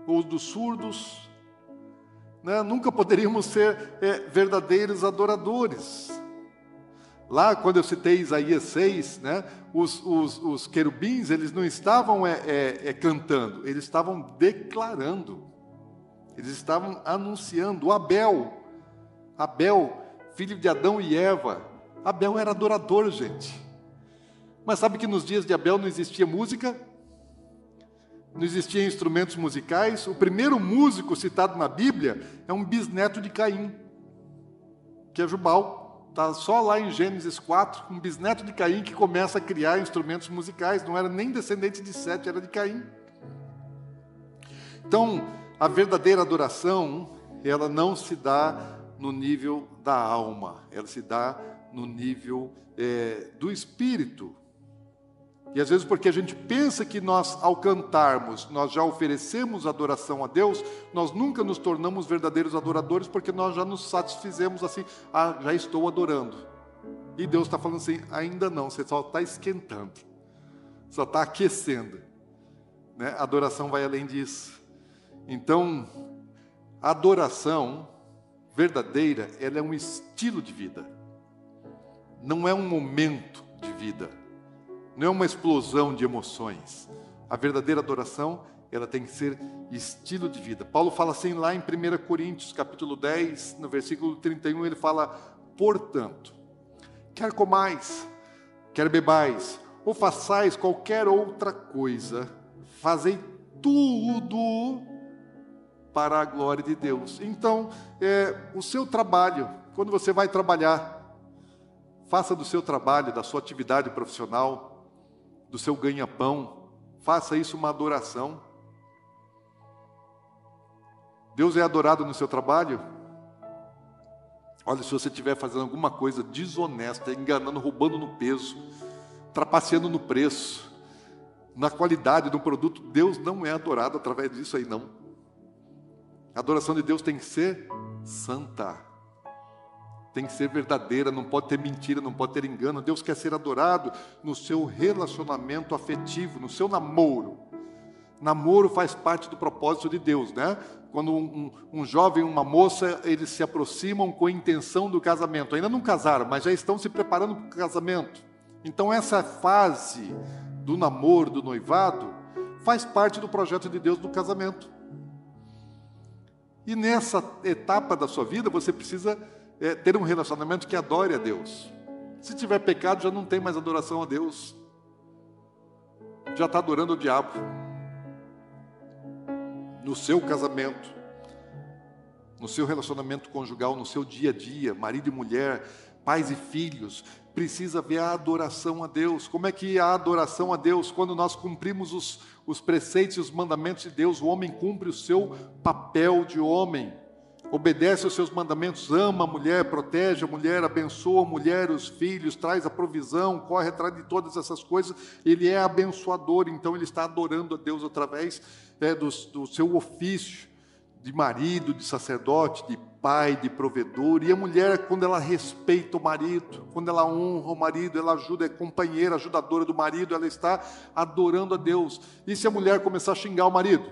ou dos surdos. Né? Nunca poderíamos ser é, verdadeiros adoradores. Lá, quando eu citei Isaías 6, né, os, os, os querubins, eles não estavam é, é, é, cantando, eles estavam declarando, eles estavam anunciando. O Abel, Abel, filho de Adão e Eva, Abel era adorador, gente. Mas sabe que nos dias de Abel não existia música? Não existiam instrumentos musicais? O primeiro músico citado na Bíblia é um bisneto de Caim, que é Jubal. Está só lá em Gênesis 4, um bisneto de Caim que começa a criar instrumentos musicais. Não era nem descendente de Sete, era de Caim. Então, a verdadeira adoração, ela não se dá no nível da alma, ela se dá no nível é, do espírito. E às vezes, porque a gente pensa que nós, ao cantarmos, nós já oferecemos adoração a Deus, nós nunca nos tornamos verdadeiros adoradores, porque nós já nos satisfizemos assim, ah, já estou adorando. E Deus está falando assim: ainda não, você só está esquentando, só está aquecendo. Né? A adoração vai além disso. Então, adoração verdadeira, ela é um estilo de vida, não é um momento de vida não é uma explosão de emoções. A verdadeira adoração, ela tem que ser estilo de vida. Paulo fala assim lá em 1 Coríntios, capítulo 10, no versículo 31, ele fala: "Portanto, quer comais, quer bebais, ou façais qualquer outra coisa, fazei tudo para a glória de Deus". Então, é, o seu trabalho, quando você vai trabalhar, faça do seu trabalho, da sua atividade profissional, do seu ganha-pão, faça isso uma adoração. Deus é adorado no seu trabalho? Olha, se você estiver fazendo alguma coisa desonesta, enganando, roubando no peso, trapaceando no preço, na qualidade do produto, Deus não é adorado através disso aí, não. A adoração de Deus tem que ser santa tem que ser verdadeira, não pode ter mentira, não pode ter engano. Deus quer ser adorado no seu relacionamento afetivo, no seu namoro. Namoro faz parte do propósito de Deus, né? Quando um, um, um jovem e uma moça eles se aproximam com a intenção do casamento, ainda não casaram, mas já estão se preparando para o casamento. Então essa fase do namoro, do noivado, faz parte do projeto de Deus do casamento. E nessa etapa da sua vida você precisa é, ter um relacionamento que adore a Deus. Se tiver pecado, já não tem mais adoração a Deus. Já está adorando o diabo. No seu casamento, no seu relacionamento conjugal, no seu dia a dia, marido e mulher, pais e filhos, precisa ver a adoração a Deus. Como é que a adoração a Deus, quando nós cumprimos os, os preceitos e os mandamentos de Deus, o homem cumpre o seu papel de homem obedece aos seus mandamentos, ama a mulher, protege a mulher, abençoa a mulher, os filhos, traz a provisão, corre atrás de todas essas coisas, ele é abençoador, então ele está adorando a Deus através é, do, do seu ofício de marido, de sacerdote, de pai, de provedor. E a mulher, quando ela respeita o marido, quando ela honra o marido, ela ajuda, é companheira, ajudadora do marido, ela está adorando a Deus. E se a mulher começar a xingar o marido,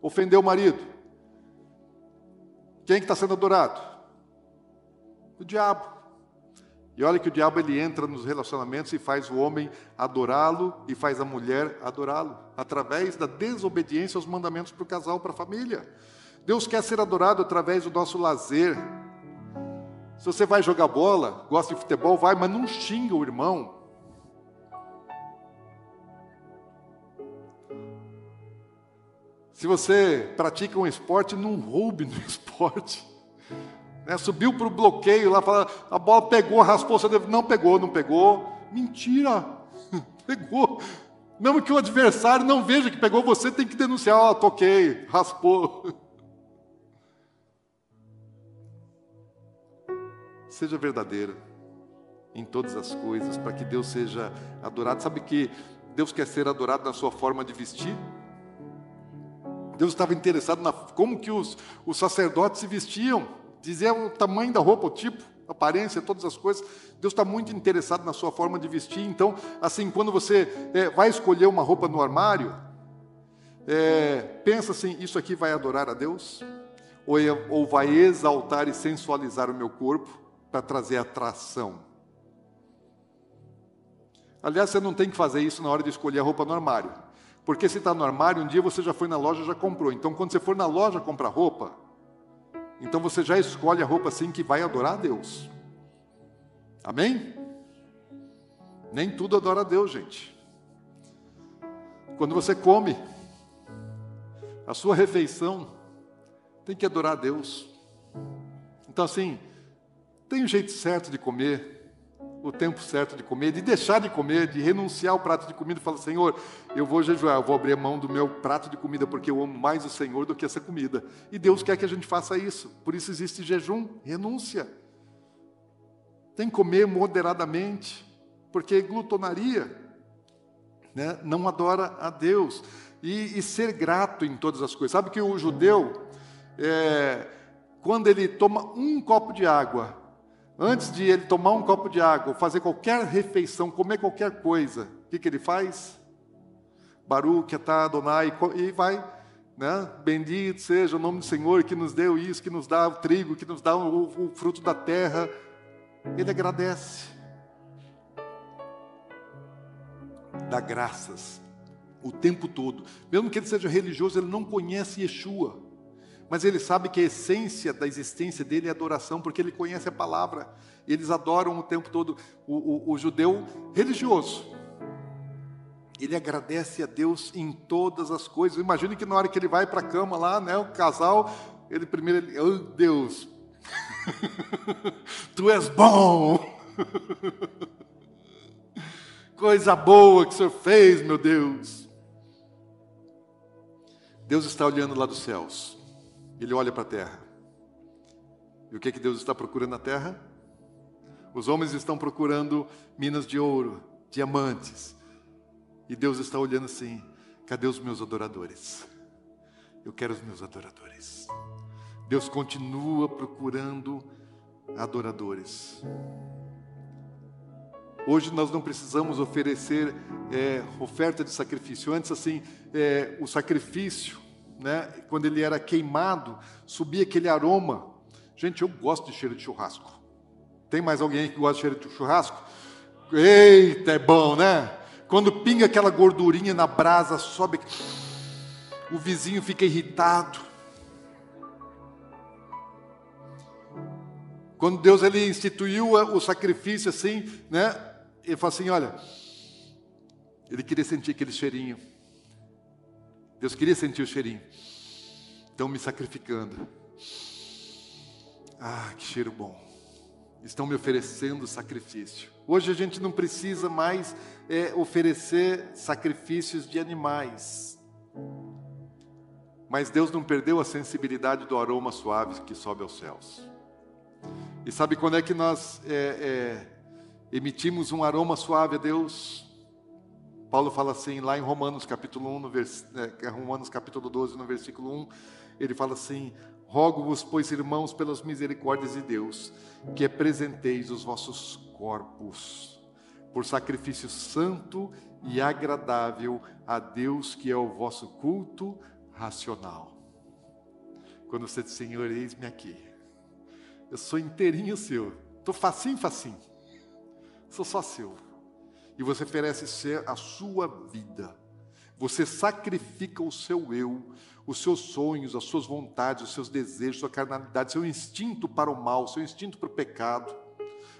ofender o marido, quem está sendo adorado? O diabo. E olha que o diabo ele entra nos relacionamentos e faz o homem adorá-lo e faz a mulher adorá-lo, através da desobediência aos mandamentos para o casal, para a família. Deus quer ser adorado através do nosso lazer. Se você vai jogar bola, gosta de futebol, vai, mas não xinga o irmão. Se você pratica um esporte, não roube no esporte. Né? Subiu para o bloqueio lá, fala, a bola pegou, raspou, você deve... não pegou, não pegou. Mentira! pegou. Mesmo que o adversário não veja que pegou, você tem que denunciar, ó, oh, toquei, raspou. Seja verdadeira em todas as coisas, para que Deus seja adorado. Sabe que Deus quer ser adorado na sua forma de vestir? Deus estava interessado na como que os, os sacerdotes se vestiam, dizia o tamanho da roupa, o tipo, a aparência, todas as coisas. Deus está muito interessado na sua forma de vestir. Então, assim, quando você é, vai escolher uma roupa no armário, é, pensa assim: isso aqui vai adorar a Deus? Ou, ou vai exaltar e sensualizar o meu corpo para trazer atração? Aliás, você não tem que fazer isso na hora de escolher a roupa no armário. Porque se está no armário, um dia você já foi na loja já comprou. Então, quando você for na loja comprar roupa, então você já escolhe a roupa assim que vai adorar a Deus. Amém? Nem tudo adora a Deus, gente. Quando você come, a sua refeição tem que adorar a Deus. Então, assim, tem um jeito certo de comer, o tempo certo de comer, de deixar de comer, de renunciar ao prato de comida e falar: Senhor, eu vou jejuar, eu vou abrir a mão do meu prato de comida, porque eu amo mais o Senhor do que essa comida. E Deus quer que a gente faça isso. Por isso existe jejum, renúncia. Tem que comer moderadamente, porque glutonaria né, não adora a Deus. E, e, ser grato em todas as coisas. Sabe que o judeu, é, quando ele toma um copo de água, Antes de ele tomar um copo de água, fazer qualquer refeição, comer qualquer coisa, o que, que ele faz? Baruch, Atá, Adonai, e vai, né? Bendito seja o nome do Senhor que nos deu isso, que nos dá o trigo, que nos dá o, o fruto da terra. Ele agradece. Dá graças o tempo todo. Mesmo que ele seja religioso, ele não conhece Yeshua mas ele sabe que a essência da existência dele é adoração, porque ele conhece a palavra. Eles adoram o tempo todo o, o, o judeu religioso. Ele agradece a Deus em todas as coisas. Imagine que na hora que ele vai para a cama lá, né, o casal, ele primeiro, ele, oh Deus, tu és bom. Coisa boa que o Senhor fez, meu Deus. Deus está olhando lá dos céus. Ele olha para a terra. E o que, é que Deus está procurando na terra? Os homens estão procurando minas de ouro, diamantes. E Deus está olhando assim: cadê os meus adoradores? Eu quero os meus adoradores. Deus continua procurando adoradores. Hoje nós não precisamos oferecer é, oferta de sacrifício. Antes, assim, é, o sacrifício né, quando ele era queimado, subia aquele aroma. Gente, eu gosto de cheiro de churrasco. Tem mais alguém que gosta de cheiro de churrasco? Eita, é bom, né? Quando pinga aquela gordurinha na brasa, sobe, o vizinho fica irritado. Quando Deus ele instituiu o sacrifício assim, né? Ele falou assim, olha, ele queria sentir aquele cheirinho. Deus queria sentir o cheirinho. Estão me sacrificando. Ah, que cheiro bom. Estão me oferecendo sacrifício. Hoje a gente não precisa mais é, oferecer sacrifícios de animais. Mas Deus não perdeu a sensibilidade do aroma suave que sobe aos céus. E sabe quando é que nós é, é, emitimos um aroma suave a Deus? Paulo fala assim, lá em Romanos capítulo 1, no vers... é, Romanos capítulo 12, no versículo 1, ele fala assim: Rogo-vos, pois, irmãos, pelas misericórdias de Deus, que apresenteis os vossos corpos por sacrifício santo e agradável a Deus, que é o vosso culto racional. Quando você diz, Senhor, eis-me aqui, eu sou inteirinho seu, estou facinho, facinho, sou só seu e você oferece ser a sua vida. Você sacrifica o seu eu, os seus sonhos, as suas vontades, os seus desejos, sua carnalidade, seu instinto para o mal, seu instinto para o pecado,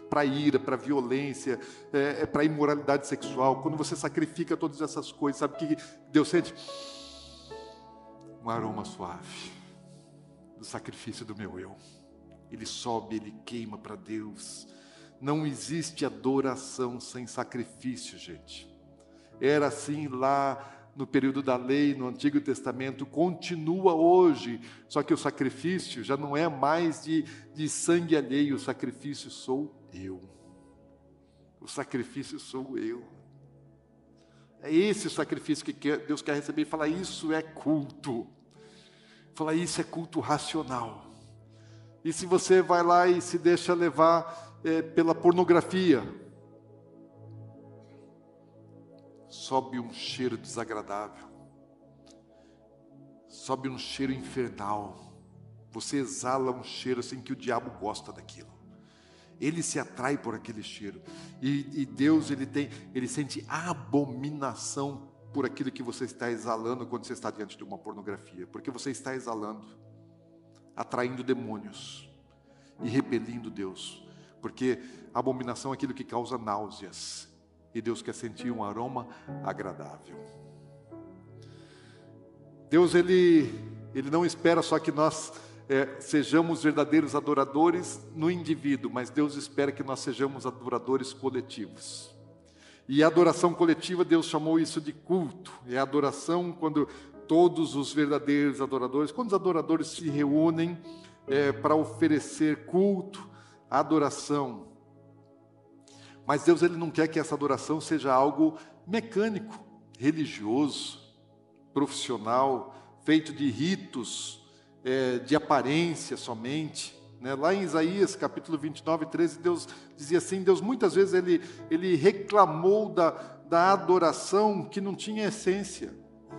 para a ira, para a violência, é, é para a imoralidade sexual. Quando você sacrifica todas essas coisas, sabe que Deus sente? Um aroma suave do sacrifício do meu eu. Ele sobe, ele queima para Deus não existe adoração sem sacrifício, gente. Era assim lá no período da lei, no Antigo Testamento, continua hoje, só que o sacrifício já não é mais de, de sangue alheio, o sacrifício sou eu. O sacrifício sou eu. É esse o sacrifício que Deus quer receber e falar: Isso é culto. Falar: Isso é culto racional. E se você vai lá e se deixa levar é, pela pornografia, sobe um cheiro desagradável, sobe um cheiro infernal. Você exala um cheiro assim que o diabo gosta daquilo. Ele se atrai por aquele cheiro. E, e Deus ele tem, ele sente abominação por aquilo que você está exalando quando você está diante de uma pornografia, porque você está exalando, atraindo demônios e repelindo Deus, porque abominação é aquilo que causa náuseas, e Deus quer sentir um aroma agradável. Deus ele ele não espera só que nós é, sejamos verdadeiros adoradores no indivíduo, mas Deus espera que nós sejamos adoradores coletivos. E a adoração coletiva, Deus chamou isso de culto. É a adoração quando todos os verdadeiros adoradores, quando os adoradores se reúnem é, para oferecer culto, adoração. Mas Deus ele não quer que essa adoração seja algo mecânico, religioso, profissional, feito de ritos, é, de aparência somente. Né? Lá em Isaías capítulo 29, 13, Deus dizia assim: Deus muitas vezes ele, ele reclamou da, da adoração que não tinha essência,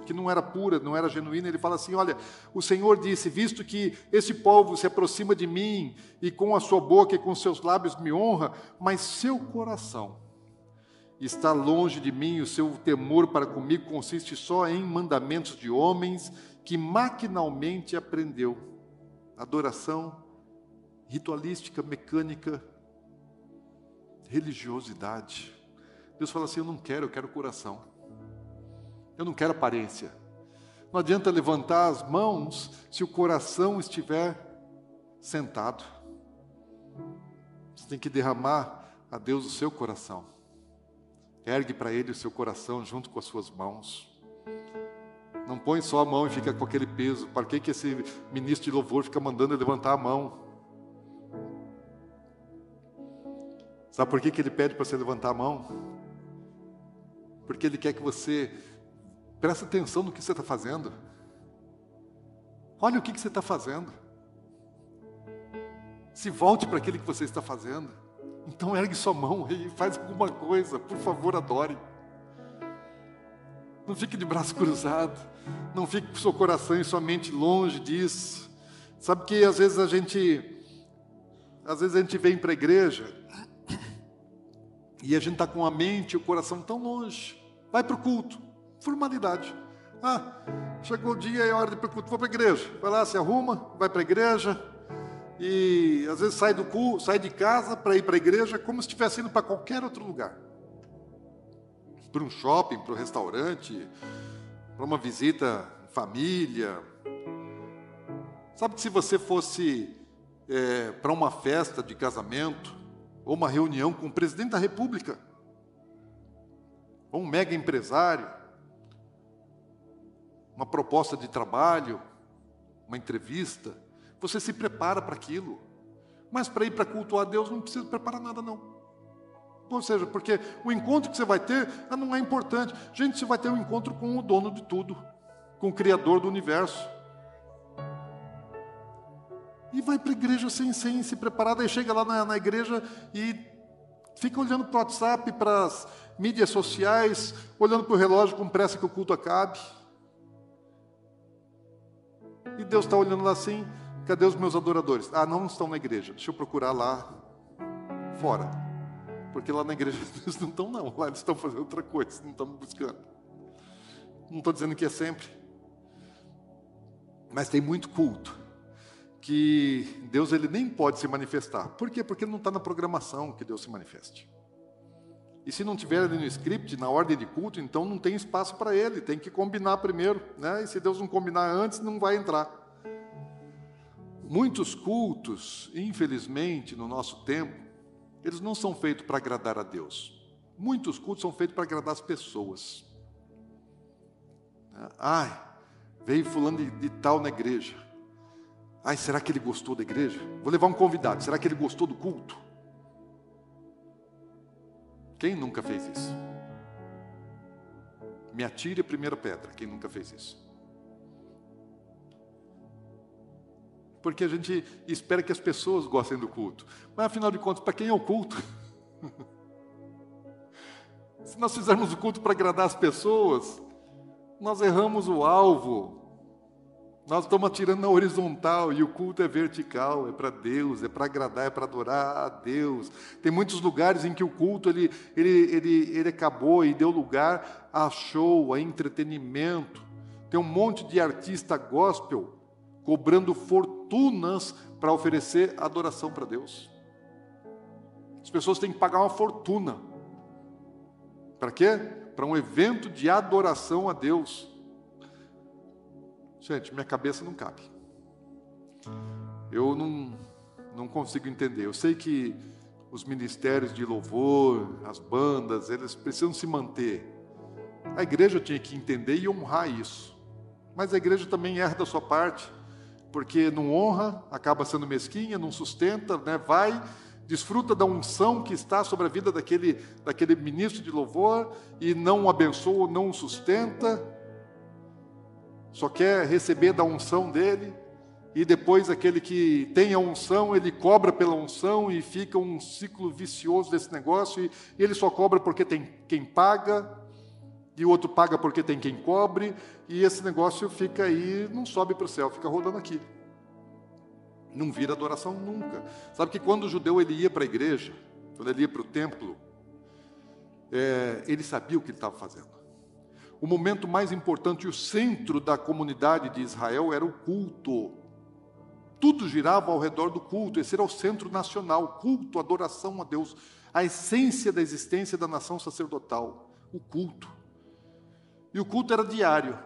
que não era pura, não era genuína. Ele fala assim: Olha, o Senhor disse: Visto que esse povo se aproxima de mim e com a sua boca e com seus lábios me honra, mas seu coração está longe de mim, o seu temor para comigo consiste só em mandamentos de homens que maquinalmente aprendeu. Adoração ritualística, mecânica, religiosidade. Deus fala assim: Eu não quero, eu quero coração. Eu não quero aparência. Não adianta levantar as mãos se o coração estiver sentado. Você tem que derramar a Deus o seu coração. Ergue para Ele o seu coração junto com as suas mãos. Não põe só a mão e fica com aquele peso. Para que, que esse ministro de louvor fica mandando levantar a mão? Sabe por que, que ele pede para você levantar a mão? Porque ele quer que você preste atenção no que você está fazendo. Olha o que, que você está fazendo. Se volte para aquele que você está fazendo. Então ergue sua mão e faz alguma coisa. Por favor, adore. Não fique de braço cruzado. Não fique com seu coração e sua mente longe disso. Sabe que às vezes a gente, às vezes a gente vem para a igreja e a gente está com a mente e o coração tão longe. Vai para o culto, formalidade. Ah, chegou o dia e é hora de ir para vou para a igreja. Vai lá, se arruma, vai para a igreja. E às vezes sai do culto, sai de casa para ir para a igreja como se estivesse indo para qualquer outro lugar para um shopping, para um restaurante, para uma visita família. Sabe que se você fosse é, para uma festa de casamento, ou uma reunião com o presidente da República, ou um mega empresário, uma proposta de trabalho, uma entrevista, você se prepara para aquilo. Mas para ir para cultuar Deus não precisa preparar nada, não. Ou seja, porque o encontro que você vai ter ah, não é importante. Gente, você vai ter um encontro com o dono de tudo, com o Criador do universo. E vai para a igreja sem, sem se preparar, daí chega lá na, na igreja e fica olhando para o WhatsApp, para as mídias sociais, olhando para o relógio com pressa que o culto acabe. E Deus está olhando lá assim: cadê os meus adoradores? Ah, não estão na igreja, deixa eu procurar lá fora. Porque lá na igreja eles não estão, não. Lá eles estão fazendo outra coisa, não estão buscando. Não estou dizendo que é sempre. Mas tem muito culto que Deus ele nem pode se manifestar. Por quê? Porque não está na programação que Deus se manifeste. E se não tiver ali no script, na ordem de culto, então não tem espaço para ele, tem que combinar primeiro. Né? E se Deus não combinar antes, não vai entrar. Muitos cultos, infelizmente, no nosso tempo, eles não são feitos para agradar a Deus. Muitos cultos são feitos para agradar as pessoas. Ai, veio fulano de, de tal na igreja. Ai, será que ele gostou da igreja? Vou levar um convidado. Será que ele gostou do culto? Quem nunca fez isso? Me atire a primeira pedra. Quem nunca fez isso? Porque a gente espera que as pessoas gostem do culto. Mas afinal de contas, para quem é o culto? Se nós fizermos o culto para agradar as pessoas, nós erramos o alvo. Nós estamos atirando na horizontal e o culto é vertical, é para Deus, é para agradar, é para adorar a Deus. Tem muitos lugares em que o culto ele, ele, ele, ele acabou e deu lugar a show, a entretenimento. Tem um monte de artista gospel cobrando fortunas para oferecer adoração para Deus. As pessoas têm que pagar uma fortuna. Para quê? Para um evento de adoração a Deus. Gente, minha cabeça não cabe. Eu não, não consigo entender. Eu sei que os ministérios de louvor, as bandas, eles precisam se manter. A igreja tinha que entender e honrar isso. Mas a igreja também erra da sua parte, porque não honra, acaba sendo mesquinha, não sustenta, né? vai, desfruta da unção que está sobre a vida daquele, daquele ministro de louvor e não o abençoa, não o sustenta só quer receber da unção dele, e depois aquele que tem a unção, ele cobra pela unção e fica um ciclo vicioso desse negócio, e ele só cobra porque tem quem paga, e o outro paga porque tem quem cobre, e esse negócio fica aí, não sobe para o céu, fica rodando aqui. Não vira adoração nunca. Sabe que quando o judeu ele ia para a igreja, quando ele ia para o templo, é, ele sabia o que ele estava fazendo o momento mais importante, o centro da comunidade de Israel era o culto. Tudo girava ao redor do culto, esse era o centro nacional, culto, adoração a Deus, a essência da existência da nação sacerdotal, o culto. E o culto era diário.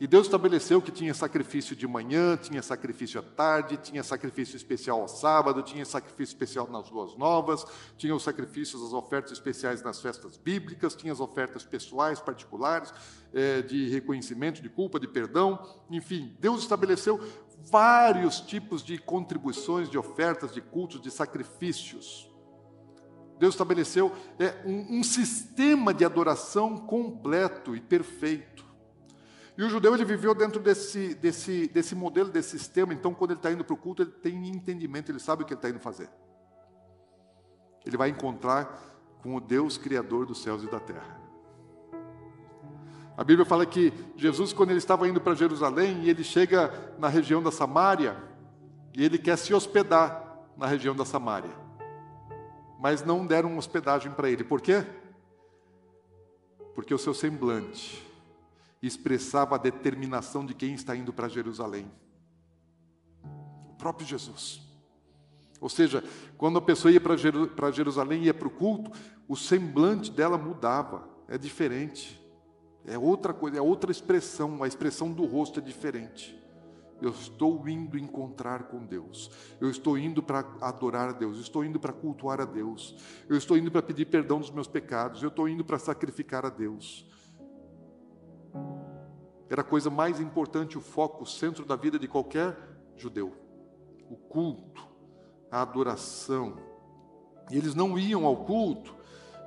E Deus estabeleceu que tinha sacrifício de manhã, tinha sacrifício à tarde, tinha sacrifício especial ao sábado, tinha sacrifício especial nas luas novas, tinha os sacrifícios, as ofertas especiais nas festas bíblicas, tinha as ofertas pessoais, particulares, é, de reconhecimento, de culpa, de perdão, enfim, Deus estabeleceu vários tipos de contribuições, de ofertas, de cultos, de sacrifícios. Deus estabeleceu é, um, um sistema de adoração completo e perfeito. E o judeu ele viveu dentro desse, desse, desse modelo, desse sistema. Então, quando ele está indo para o culto, ele tem entendimento, ele sabe o que ele está indo fazer. Ele vai encontrar com o Deus Criador dos céus e da terra. A Bíblia fala que Jesus, quando ele estava indo para Jerusalém, e ele chega na região da Samária, e ele quer se hospedar na região da Samária. Mas não deram hospedagem para ele. Por quê? Porque o seu semblante expressava a determinação de quem está indo para Jerusalém. O próprio Jesus. Ou seja, quando a pessoa ia para Jerusalém, ia para o culto, o semblante dela mudava, é diferente. É outra coisa, é outra expressão, a expressão do rosto é diferente. Eu estou indo encontrar com Deus. Eu estou indo para adorar a Deus. Eu estou indo para cultuar a Deus. Eu estou indo para pedir perdão dos meus pecados. Eu estou indo para sacrificar a Deus. Era a coisa mais importante, o foco, o centro da vida de qualquer judeu. O culto, a adoração. E eles não iam ao culto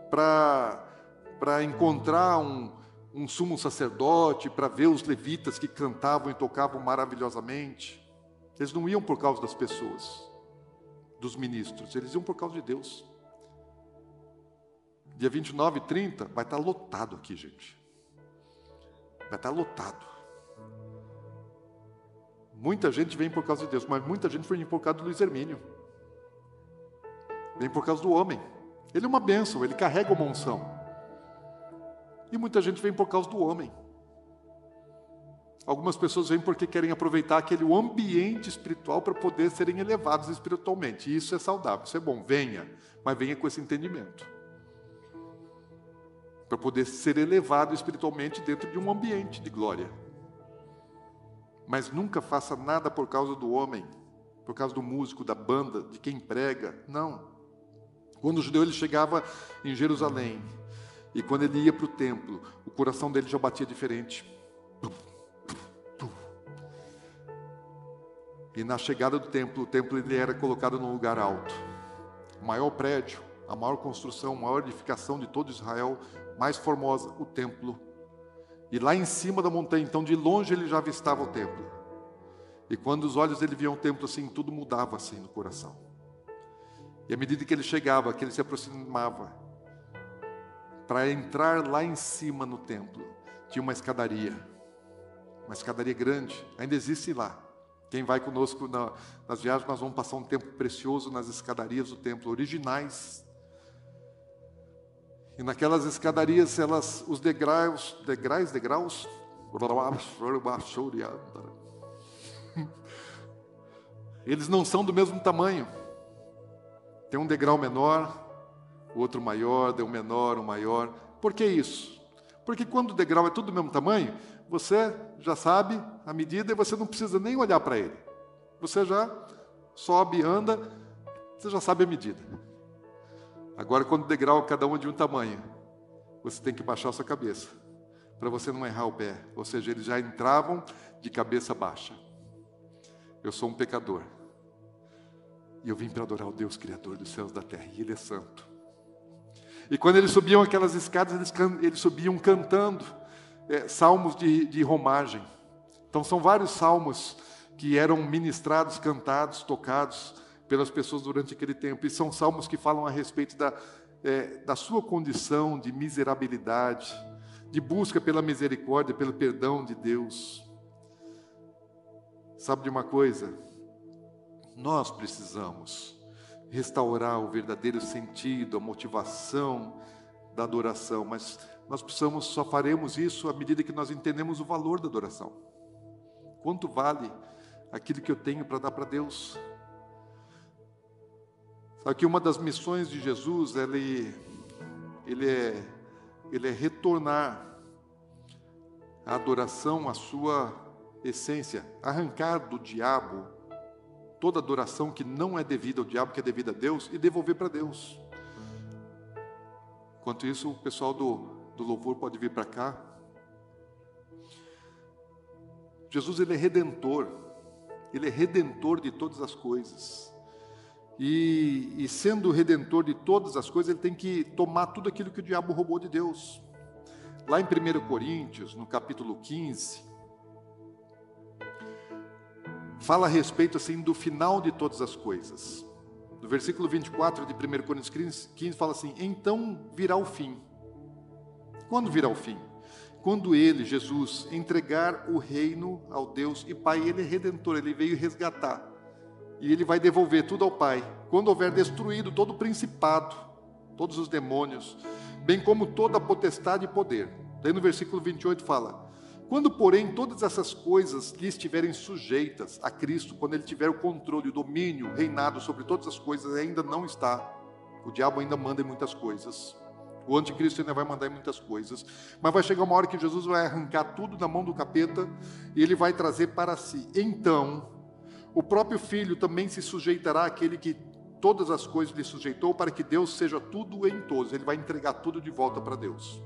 para encontrar um, um sumo sacerdote, para ver os levitas que cantavam e tocavam maravilhosamente. Eles não iam por causa das pessoas, dos ministros, eles iam por causa de Deus. Dia 29 e 30 vai estar lotado aqui, gente. Vai estar lotado. Muita gente vem por causa de Deus, mas muita gente vem por causa do Luiz Hermínio. Vem por causa do homem. Ele é uma bênção, ele carrega uma unção. E muita gente vem por causa do homem. Algumas pessoas vêm porque querem aproveitar aquele ambiente espiritual para poder serem elevados espiritualmente. E isso é saudável, isso é bom. Venha, mas venha com esse entendimento para poder ser elevado espiritualmente dentro de um ambiente de glória. Mas nunca faça nada por causa do homem, por causa do músico, da banda, de quem prega. Não. Quando o judeu ele chegava em Jerusalém e quando ele ia para o templo, o coração dele já batia diferente. E na chegada do templo, o templo ele era colocado num lugar alto. O maior prédio, a maior construção, a maior edificação de todo Israel mais formosa, o templo. E lá em cima da montanha, então de longe ele já avistava o templo. E quando os olhos dele viam o templo assim, tudo mudava assim no coração. E à medida que ele chegava, que ele se aproximava, para entrar lá em cima no templo, tinha uma escadaria. Uma escadaria grande, ainda existe lá. Quem vai conosco na, nas viagens, nós vamos passar um tempo precioso nas escadarias do templo, originais. E naquelas escadarias, elas, os degraus, degraus, degraus, eles não são do mesmo tamanho. Tem um degrau menor, o outro maior, deu um menor, um maior. Por que isso? Porque quando o degrau é tudo do mesmo tamanho, você já sabe a medida e você não precisa nem olhar para ele. Você já sobe, anda, você já sabe a medida. Agora, quando o degrau cada um é de um tamanho, você tem que baixar a sua cabeça, para você não errar o pé. Ou seja, eles já entravam de cabeça baixa. Eu sou um pecador. E eu vim para adorar o Deus Criador dos céus e da terra, e Ele é santo. E quando eles subiam aquelas escadas, eles, eles subiam cantando é, salmos de, de romagem. Então, são vários salmos que eram ministrados, cantados, tocados pelas pessoas durante aquele tempo. E são salmos que falam a respeito da, é, da sua condição de miserabilidade, de busca pela misericórdia, pelo perdão de Deus. Sabe de uma coisa? Nós precisamos restaurar o verdadeiro sentido, a motivação da adoração, mas nós precisamos, só faremos isso à medida que nós entendemos o valor da adoração. Quanto vale aquilo que eu tenho para dar para Deus? Sabe que uma das missões de Jesus, ele, ele, é, ele é retornar a adoração à sua essência, arrancar do diabo toda adoração que não é devida ao diabo, que é devida a Deus, e devolver para Deus. Enquanto isso, o pessoal do, do louvor pode vir para cá. Jesus ele é redentor, ele é redentor de todas as coisas. E, e, sendo redentor de todas as coisas, ele tem que tomar tudo aquilo que o diabo roubou de Deus. Lá em 1 Coríntios, no capítulo 15, fala a respeito assim do final de todas as coisas. No versículo 24 de 1 Coríntios 15 fala assim: "Então virá o fim, quando virá o fim? Quando ele, Jesus, entregar o reino ao Deus e Pai, ele é redentor, ele veio resgatar. E ele vai devolver tudo ao Pai. Quando houver destruído todo o principado, todos os demônios, bem como toda a potestade e poder. Daí no versículo 28 fala: Quando, porém, todas essas coisas lhe estiverem sujeitas a Cristo, quando ele tiver o controle, o domínio, reinado sobre todas as coisas, ainda não está. O diabo ainda manda em muitas coisas. O anticristo ainda vai mandar em muitas coisas, mas vai chegar uma hora que Jesus vai arrancar tudo da mão do capeta e ele vai trazer para si. Então, o próprio filho também se sujeitará àquele que todas as coisas lhe sujeitou, para que Deus seja tudo em todos. Ele vai entregar tudo de volta para Deus.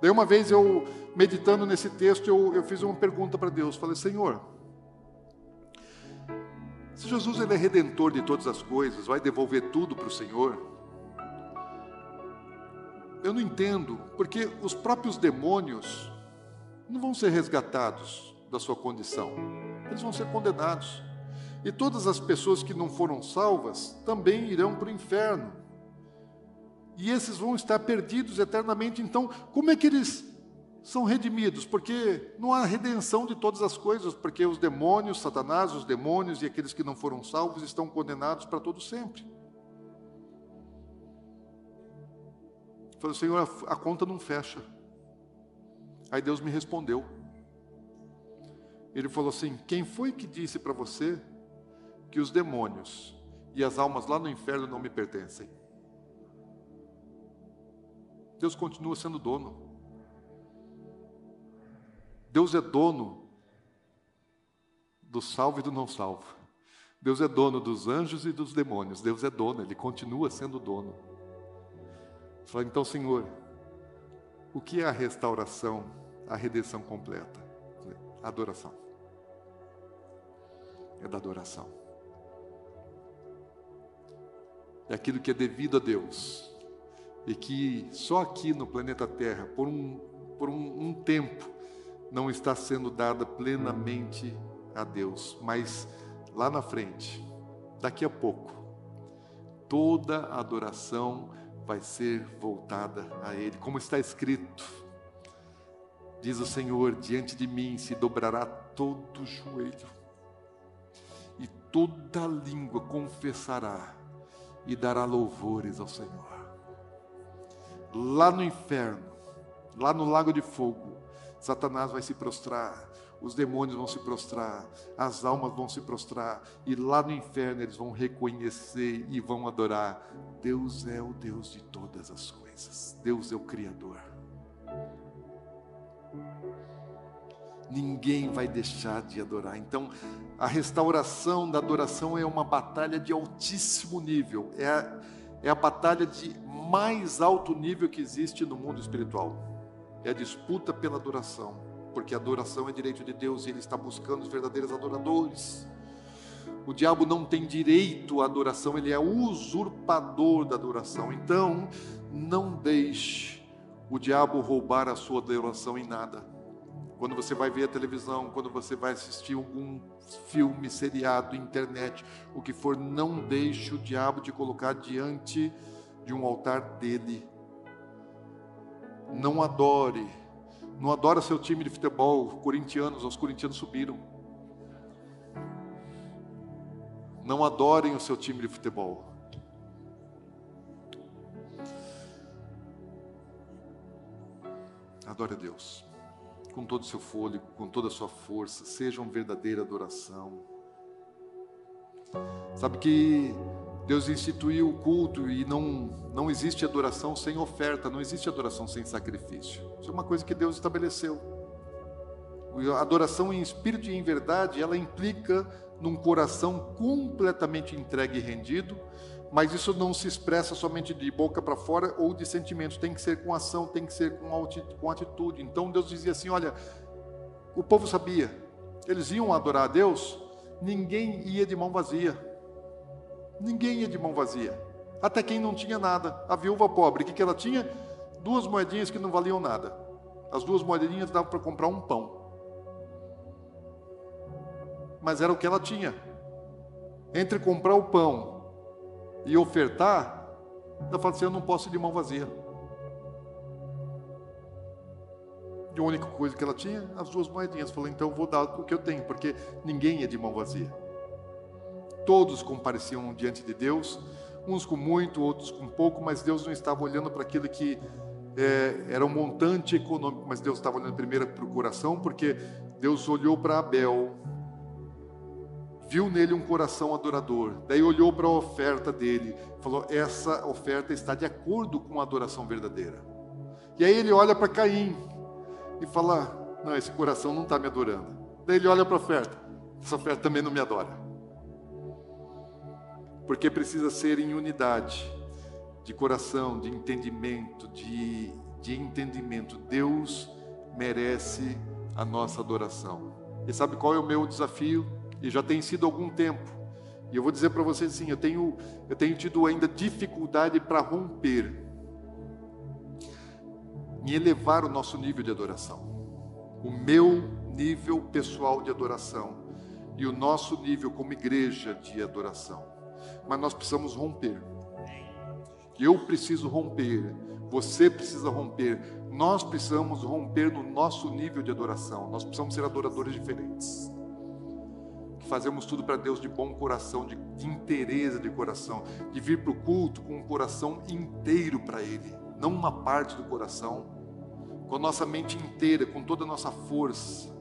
Daí uma vez eu, meditando nesse texto, eu, eu fiz uma pergunta para Deus. Falei, Senhor, se Jesus ele é redentor de todas as coisas, vai devolver tudo para o Senhor, eu não entendo, porque os próprios demônios não vão ser resgatados da sua condição, eles vão ser condenados. E todas as pessoas que não foram salvas também irão para o inferno. E esses vão estar perdidos eternamente. Então, como é que eles são redimidos? Porque não há redenção de todas as coisas, porque os demônios, Satanás, os demônios e aqueles que não foram salvos estão condenados para todo sempre. Falei, Senhor, a, conta não fecha. Aí Deus me respondeu. Ele falou assim: Quem foi que disse para você que os demônios e as almas lá no inferno não me pertencem? Deus continua sendo dono. Deus é dono do salvo e do não salvo. Deus é dono dos anjos e dos demônios. Deus é dono, Ele continua sendo dono. Falei, então, Senhor, o que é a restauração, a redenção completa? Falei, adoração. é da adoração. É aquilo que é devido a Deus. E que só aqui no planeta Terra, por um, por um, um tempo, não está sendo dada plenamente a Deus. Mas lá na frente, daqui a pouco, toda adoração vai ser voltada a Ele, como está escrito. Diz o Senhor: diante de mim se dobrará todo joelho, e toda língua confessará e dará louvores ao Senhor. Lá no inferno, lá no lago de fogo, Satanás vai se prostrar, os demônios vão se prostrar, as almas vão se prostrar, e lá no inferno eles vão reconhecer e vão adorar. Deus é o Deus de todas as coisas, Deus é o Criador. Ninguém vai deixar de adorar. Então, a restauração da adoração é uma batalha de altíssimo nível, é a, é a batalha de mais alto nível que existe no mundo espiritual. É a disputa pela adoração porque a adoração é direito de Deus e Ele está buscando os verdadeiros adoradores. O diabo não tem direito à adoração, ele é usurpador da adoração. Então, não deixe o diabo roubar a sua adoração em nada. Quando você vai ver a televisão, quando você vai assistir algum filme, seriado, internet, o que for, não deixe o diabo te colocar diante de um altar dele. Não adore não adora seu time de futebol, corintianos, os corintianos subiram. Não adorem o seu time de futebol. Adore a Deus com todo o seu fôlego, com toda a sua força, seja uma verdadeira adoração. Sabe que Deus instituiu o culto e não, não existe adoração sem oferta, não existe adoração sem sacrifício. Isso é uma coisa que Deus estabeleceu. A adoração em espírito e em verdade, ela implica num coração completamente entregue e rendido, mas isso não se expressa somente de boca para fora ou de sentimentos, tem que ser com ação, tem que ser com atitude. Então Deus dizia assim: olha, o povo sabia, eles iam adorar a Deus, ninguém ia de mão vazia. Ninguém ia de mão vazia. Até quem não tinha nada. A viúva pobre, o que, que ela tinha? Duas moedinhas que não valiam nada. As duas moedinhas davam para comprar um pão. Mas era o que ela tinha. Entre comprar o pão e ofertar, ela falou assim: Eu não posso ir de mão vazia. E a única coisa que ela tinha, as duas moedinhas. Falou: Então eu vou dar o que eu tenho, porque ninguém ia de mão vazia. Todos compareciam diante de Deus, uns com muito, outros com pouco, mas Deus não estava olhando para aquilo que é, era um montante econômico, mas Deus estava olhando primeiro para o coração, porque Deus olhou para Abel, viu nele um coração adorador, daí olhou para a oferta dele, falou: essa oferta está de acordo com a adoração verdadeira. E aí ele olha para Caim e fala: não, esse coração não está me adorando. Daí ele olha para a oferta, essa oferta também não me adora porque precisa ser em unidade de coração, de entendimento, de, de entendimento. Deus merece a nossa adoração. E sabe qual é o meu desafio? E já tem sido algum tempo. E eu vou dizer para vocês assim, eu tenho, eu tenho tido ainda dificuldade para romper, em elevar o nosso nível de adoração. O meu nível pessoal de adoração e o nosso nível como igreja de adoração mas nós precisamos romper. Eu preciso romper, você precisa romper, nós precisamos romper no nosso nível de adoração. Nós precisamos ser adoradores diferentes. Que fazemos tudo para Deus de bom coração, de, interesse de coração, de vir para o culto com um coração inteiro para Ele, não uma parte do coração, com a nossa mente inteira, com toda a nossa força